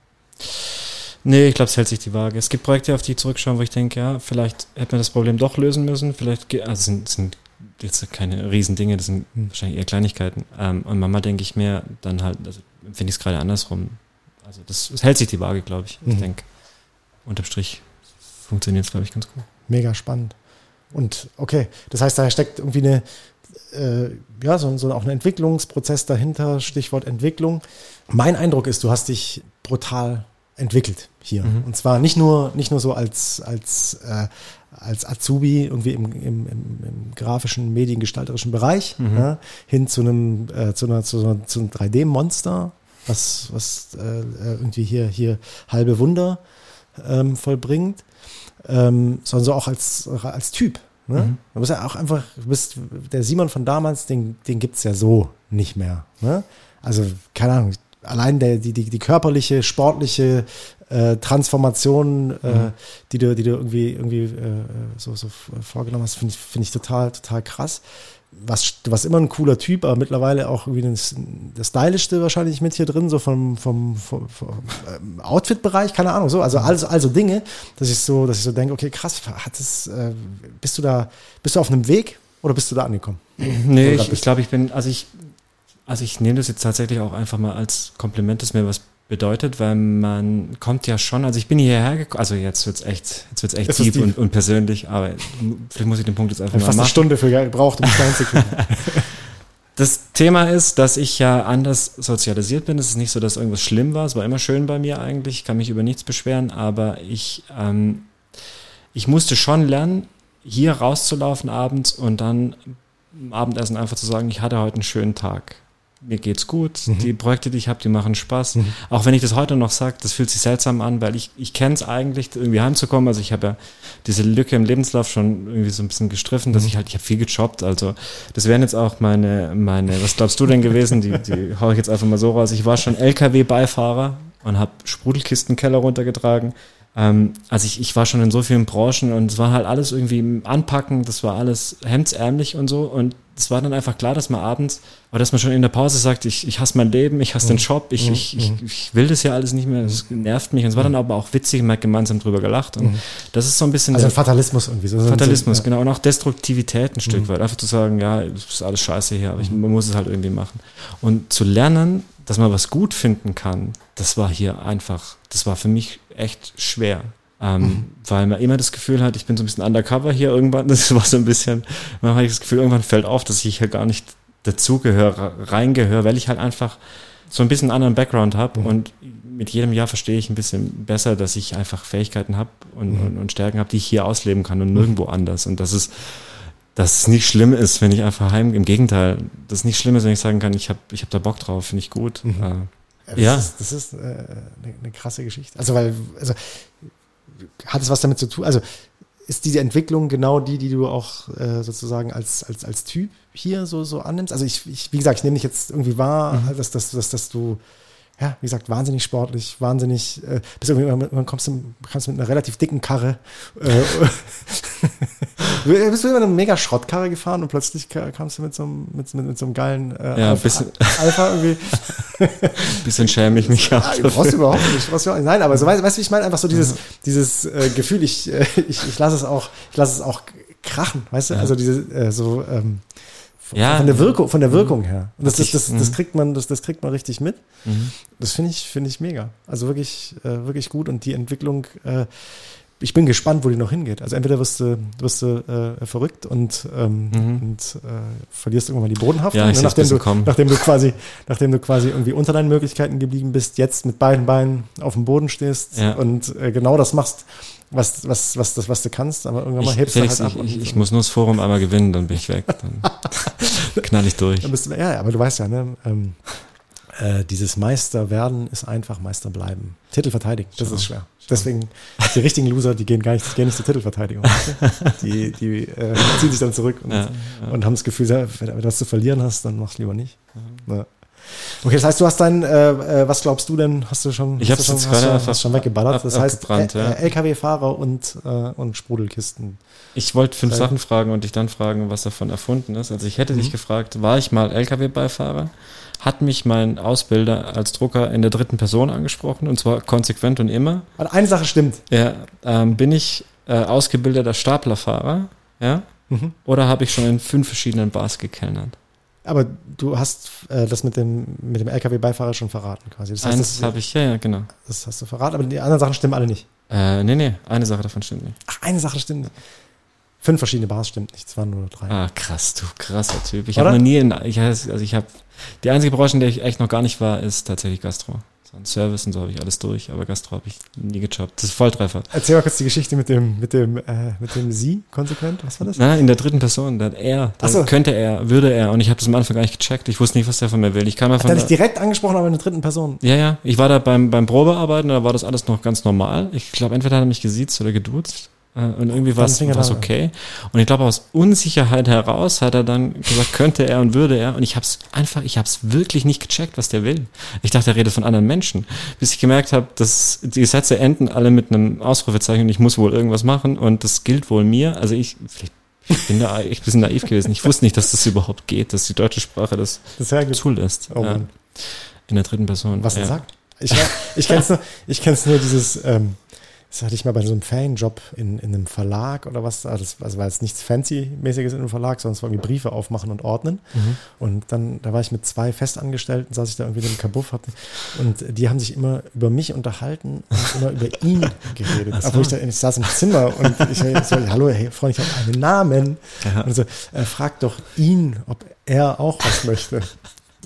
Nee, ich glaube, es hält sich die Waage. Es gibt Projekte, auf die ich zurückschauen, wo ich denke, ja, vielleicht hätte man das Problem doch lösen müssen. Vielleicht, also sind, sind jetzt keine Riesendinge, das sind wahrscheinlich eher Kleinigkeiten. Ähm, und Mama denke ich mir dann halt, also finde ich es gerade andersrum. Also das, es hält sich die Waage, glaube ich. Ich Mhm. denke, unterm Strich funktioniert es, glaube ich, ganz gut. Mega spannend. Und okay, das heißt, da steckt irgendwie eine, äh, ja, so, so auch ein Entwicklungsprozess dahinter, Stichwort Entwicklung. Mein Eindruck ist, du hast dich brutal entwickelt hier. Und zwar nicht nur, nicht nur so als, als, äh, als Azubi irgendwie im, im, im, im grafischen, mediengestalterischen Bereich, ja, hin zu einem, äh, zu einer, zu, einer, zu einem 3D-Monster, was, was äh, irgendwie hier, hier halbe Wunder ähm, vollbringt, ähm, sondern so auch als, als Typ. Ne? Du bist ja auch einfach, du bist der Simon von damals, den, den gibt's ja so nicht mehr. Ne? Also, keine Ahnung, allein der, die, die, die körperliche, sportliche äh, Transformation, äh, die du, die du irgendwie, irgendwie äh, so, so vorgenommen hast, finde ich, finde ich total, total krass. Was, du warst immer ein cooler Typ, aber mittlerweile auch irgendwie das, das Stylischste wahrscheinlich mit hier drin, so vom, vom, vom, vom ähm, Outfit-Bereich, keine Ahnung, so. Also, also, also Dinge, dass ich so, dass ich so denke, okay, krass, hat es, äh, bist du da, bist du auf einem Weg oder bist du da angekommen? Nee, ich, ich glaube, ich bin, also ich, also ich nehme das jetzt tatsächlich auch einfach mal als Kompliment, das mir was bedeutet, weil man kommt ja schon, also ich bin hierher gekommen, also jetzt wird's echt, jetzt wird's echt Jetzt deep. Und, und persönlich, aber vielleicht muss ich den Punkt jetzt einfach Ich mal fast eine machen. Stunde für gebraucht, um da hinzukriegen. Das Thema ist, dass ich ja anders sozialisiert bin. Es ist nicht so, dass irgendwas schlimm war. Es war immer schön bei mir eigentlich. Ich kann mich über nichts beschweren, aber ich, ähm, ich musste schon lernen, hier rauszulaufen abends und dann am Abendessen einfach zu sagen, ich hatte heute einen schönen Tag. Mir geht's gut. Die Projekte, die ich habe, die machen Spaß. Auch wenn ich das heute noch sage, das fühlt sich seltsam an, weil ich, ich kenne es eigentlich, irgendwie heimzukommen. Also ich habe ja diese Lücke im Lebenslauf schon irgendwie so ein bisschen gestriffen, dass ich halt, ich habe viel gejobbt. Also das wären jetzt auch meine, meine, was glaubst du denn gewesen? Die, die hau ich jetzt einfach mal so raus. Ich war schon LKW-Beifahrer und habe Sprudelkistenkeller runtergetragen. Ähm, also ich, ich war schon in so vielen Branchen und es war halt alles irgendwie im Anpacken, das war alles hemdsärmlich und so. Und es war dann einfach klar, dass man abends, oder dass man schon in der Pause sagt, ich, ich hasse mein Leben, ich hasse den Job, ich, ich, ich, ich will das ja alles nicht mehr, das nervt mich. Und es war dann aber auch witzig, man hat gemeinsam drüber gelacht. Und das ist so ein bisschen Also ein Fatalismus irgendwie. So, Fatalismus, genau. Und auch Destruktivität ein Stück weit. Einfach zu sagen, ja, es ist alles scheiße hier, aber ich, man muss es halt irgendwie machen. Und zu lernen, dass man was gut finden kann, das war hier einfach, das war für mich echt schwer. Ähm, Weil man immer das Gefühl hat, ich bin so ein bisschen undercover hier irgendwann. Das war so ein bisschen, man hat das Gefühl, irgendwann fällt auf, dass ich hier gar nicht dazugehöre, reingehöre, weil ich halt einfach so ein bisschen einen anderen Background habe und mit jedem Jahr verstehe ich ein bisschen besser, dass ich einfach Fähigkeiten habe und, und, und Stärken habe, die ich hier ausleben kann und nirgendwo anders. Und dass es, dass es nicht schlimm ist, wenn ich einfach heim, im Gegenteil, dass es nicht schlimm ist, wenn ich sagen kann, ich habe ich hab da Bock drauf, finde ich gut. Äh, Das Ja. Ist, das ist äh, eine, eine krasse Geschichte. Also, weil, also, hat es was damit zu tun? Also, ist diese Entwicklung genau die, die du auch äh, sozusagen als, als, als Typ hier so, so annimmst? Also, ich, ich wie gesagt, ich nehme dich jetzt irgendwie wahr, dass, dass, dass, dass du, ja, wie gesagt, wahnsinnig sportlich, wahnsinnig, äh, bist irgendwie, irgendwann kommst du, kannst mit einer relativ dicken Karre, äh, bist du immer eine mega Schrottkarre gefahren und plötzlich ka- kamst du mit so einem, mit, mit, mit so einem geilen äh, Ja, Alpha, bisschen- Alpha irgendwie. bisschen schäme ich mich auch. Ah, brauchst du überhaupt nicht. Brauchst du. Nein, aber so weißt, weißt du, ich meine einfach so dieses, dieses äh, Gefühl, ich, äh, ich, ich lasse es auch, ich lasse es auch krachen, weißt du? Also diese, äh, so, ähm, Von, Ja. von der Wirkung, von der Wirkung her. Und das, das, das, das mhm. kriegt man, das, das kriegt man richtig mit. Mhm. Das finde ich, finde ich mega. Also wirklich, äh, wirklich gut. Und die Entwicklung, äh, ich bin gespannt, wo die noch hingeht. Also entweder wirst du, wirst du äh, verrückt und, ähm, Mhm. und äh, verlierst irgendwann mal die Bodenhaftung, Ja, ich ne, nachdem, du, kommen. nachdem du quasi, nachdem du quasi irgendwie unter deinen Möglichkeiten geblieben bist, jetzt mit beiden Beinen auf dem Boden stehst Ja. und äh, genau das machst, was, was, was, das, was du kannst, aber irgendwann mal Ich, hebst Felix, du halt ab. ich, ich, ich muss nur das Forum einmal gewinnen, dann bin ich weg. Dann knall ich durch. Dann bist du, ja, ja, aber du weißt ja, ne, ähm, äh, dieses Meister werden ist einfach Meister bleiben. Titel verteidigen, das ist schwer. Deswegen, die richtigen Loser, die gehen gar nicht, die gehen nicht zur Titelverteidigung. die die äh, ziehen sich dann zurück und, Ja, und haben das Gefühl, ja, wenn du was zu verlieren hast, dann mach's lieber nicht. Ja. Okay, das heißt, du hast dein, äh, äh, was glaubst du denn? Hast du schon, Ich hast du schon, hast du, hast schon weggeballert? ab- Das heißt, ja. LKW-Fahrer und, äh, und Sprudelkisten. Ich wollte fünf Sachen fragen und dich dann fragen, was davon erfunden ist. Also ich hätte Mhm. dich gefragt, war ich mal LKW-Beifahrer? Hat mich mein Ausbilder als Drucker in der dritten Person angesprochen und zwar konsequent und immer? Aber eine Sache stimmt. Ja, ähm, bin ich äh, ausgebildeter Staplerfahrer? Ja? Mhm. Oder habe ich schon in fünf verschiedenen Bars gekellnert? Aber du hast äh, das mit dem, mit dem LKW-Beifahrer schon verraten quasi. Das heißt, Eins das, habe ich, ja, ja, genau. das hast du verraten, aber die anderen Sachen stimmen alle nicht. Äh, nee, nee, eine Sache davon stimmt nicht. Ach, eine Sache stimmt. Fünf verschiedene Bars stimmt nicht, es waren nur drei. Ah, krass, du krasser Typ. Ich habe noch nie in, ich, also ich habe, die einzige Branche, in der ich echt noch gar nicht war, ist tatsächlich Gastro. So ein Service und so habe ich alles durch, aber Gastro habe ich nie gejobbt. Das ist Volltreffer. Erzähl mal kurz die Geschichte mit dem, mit dem, äh, mit dem Sie konsequent. Was war das? Nein, in der dritten Person, dann er, dann so. könnte er, würde er und ich habe das am Anfang gar nicht gecheckt. Ich wusste nicht, was der von mir will. Ich kam Hat einfach er dich direkt angesprochen, aber in der dritten Person? Ja, ja. Ich war da beim, beim Probearbeiten, da war das alles noch ganz normal. Ich glaube, entweder hat er mich gesiezt oder geduzt. Äh, Und irgendwie war es okay. Und ich glaube, aus Unsicherheit heraus hat er dann gesagt, könnte er und würde er. Und ich habe es einfach, ich habe es wirklich nicht gecheckt, was der will. Ich dachte, er redet von anderen Menschen. Bis ich gemerkt habe, dass die Sätze enden alle mit einem Ausrufezeichen und ich muss wohl irgendwas machen und das gilt wohl mir. Also ich, ich bin da ich bin ein bisschen naiv gewesen. Ich wusste nicht, dass das überhaupt geht, dass die deutsche Sprache das Das zulässt. Oh ja. In der dritten Person. Was er ja. sagt. Ich, ich kenn's nur, ich kenn's nur dieses, ähm, das hatte ich mal bei so einem Fanjob in, in einem Verlag oder was. Also also war jetzt nichts Fancy-mäßiges in einem Verlag, sondern es war irgendwie Briefe aufmachen und ordnen. Mhm. Und dann, da war ich mit zwei Festangestellten, saß ich da irgendwie einem Kabuff hatten. Und die haben sich immer über mich unterhalten und immer über ihn geredet. Ach so. Obwohl ich, da, ich saß im Zimmer und ich so, hallo, hey, Freund, ich habe einen Namen. Ja. Und so, äh, frag doch ihn, ob er auch was möchte.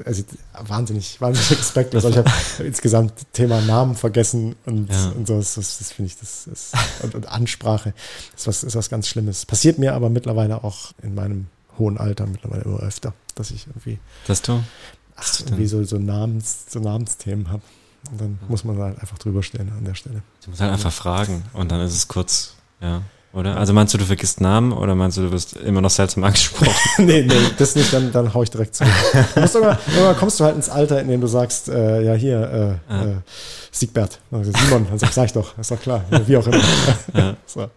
Also wahnsinnig, wahnsinnig respektlos. Also ich habe insgesamt Thema Namen vergessen und, Ja. und so. Das, das, das finde ich, das ist, und, und Ansprache ist was, ist was ganz Schlimmes. Passiert mir aber mittlerweile auch in meinem hohen Alter mittlerweile immer öfter, dass ich irgendwie, Dass du? ach, irgendwie so, so, Namens, so Namensthemen habe. Und dann muss man halt einfach drüber stehen an der Stelle. Du musst halt einfach fragen und dann ist es kurz, ja. Oder? Also meinst du, du vergisst Namen oder meinst du, du wirst immer noch seltsam angesprochen? nee, nee, das nicht, dann, dann hau ich direkt zu. Irgendwann, irgendwann kommst du halt ins Alter, in dem du sagst, äh, ja hier, äh, Ja. äh, Siegbert, also Simon, dann sag, ich doch, ist doch klar, ja, wie auch immer. Ja. so.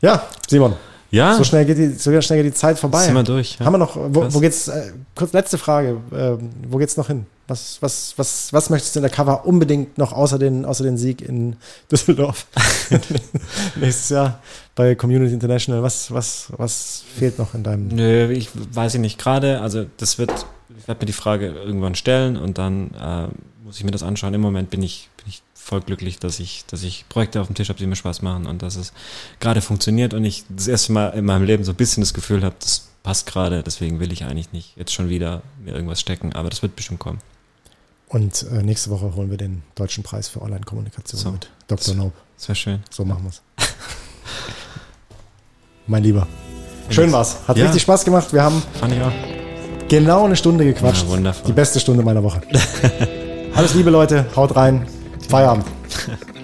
ja, Simon, Ja, so schnell geht die, so schnell geht die Zeit vorbei. sind wir durch. Ja. Haben wir noch, wo, wo geht's, äh, kurz letzte Frage, ähm, wo geht's noch hin? Was, was, was, was möchtest du in der Cover unbedingt noch außer den, außer den Sieg in Düsseldorf nächstes Jahr bei Community International? Was, was, was fehlt noch in deinem Nö, ich weiß ich nicht gerade. Also das wird, ich werde mir die Frage irgendwann stellen und dann äh, muss ich mir das anschauen. Im Moment bin ich, bin ich voll glücklich, dass ich, dass ich Projekte auf dem Tisch habe, die mir Spaß machen und dass es gerade funktioniert und ich das erste Mal in meinem Leben so ein bisschen das Gefühl habe, das passt gerade, deswegen will ich eigentlich nicht jetzt schon wieder mir irgendwas stecken, aber das wird bestimmt kommen. Und äh, nächste Woche holen wir den deutschen Preis für Online-Kommunikation So. mit Dr. Nope. Wäre schön. So machen wir's. mein Lieber. Schön war's. Hat Ja. richtig Spaß gemacht. Wir haben genau eine Stunde gequatscht. Ja, wundervoll. Die beste Stunde meiner Woche. Alles Liebe, Leute. Haut rein. Feierabend.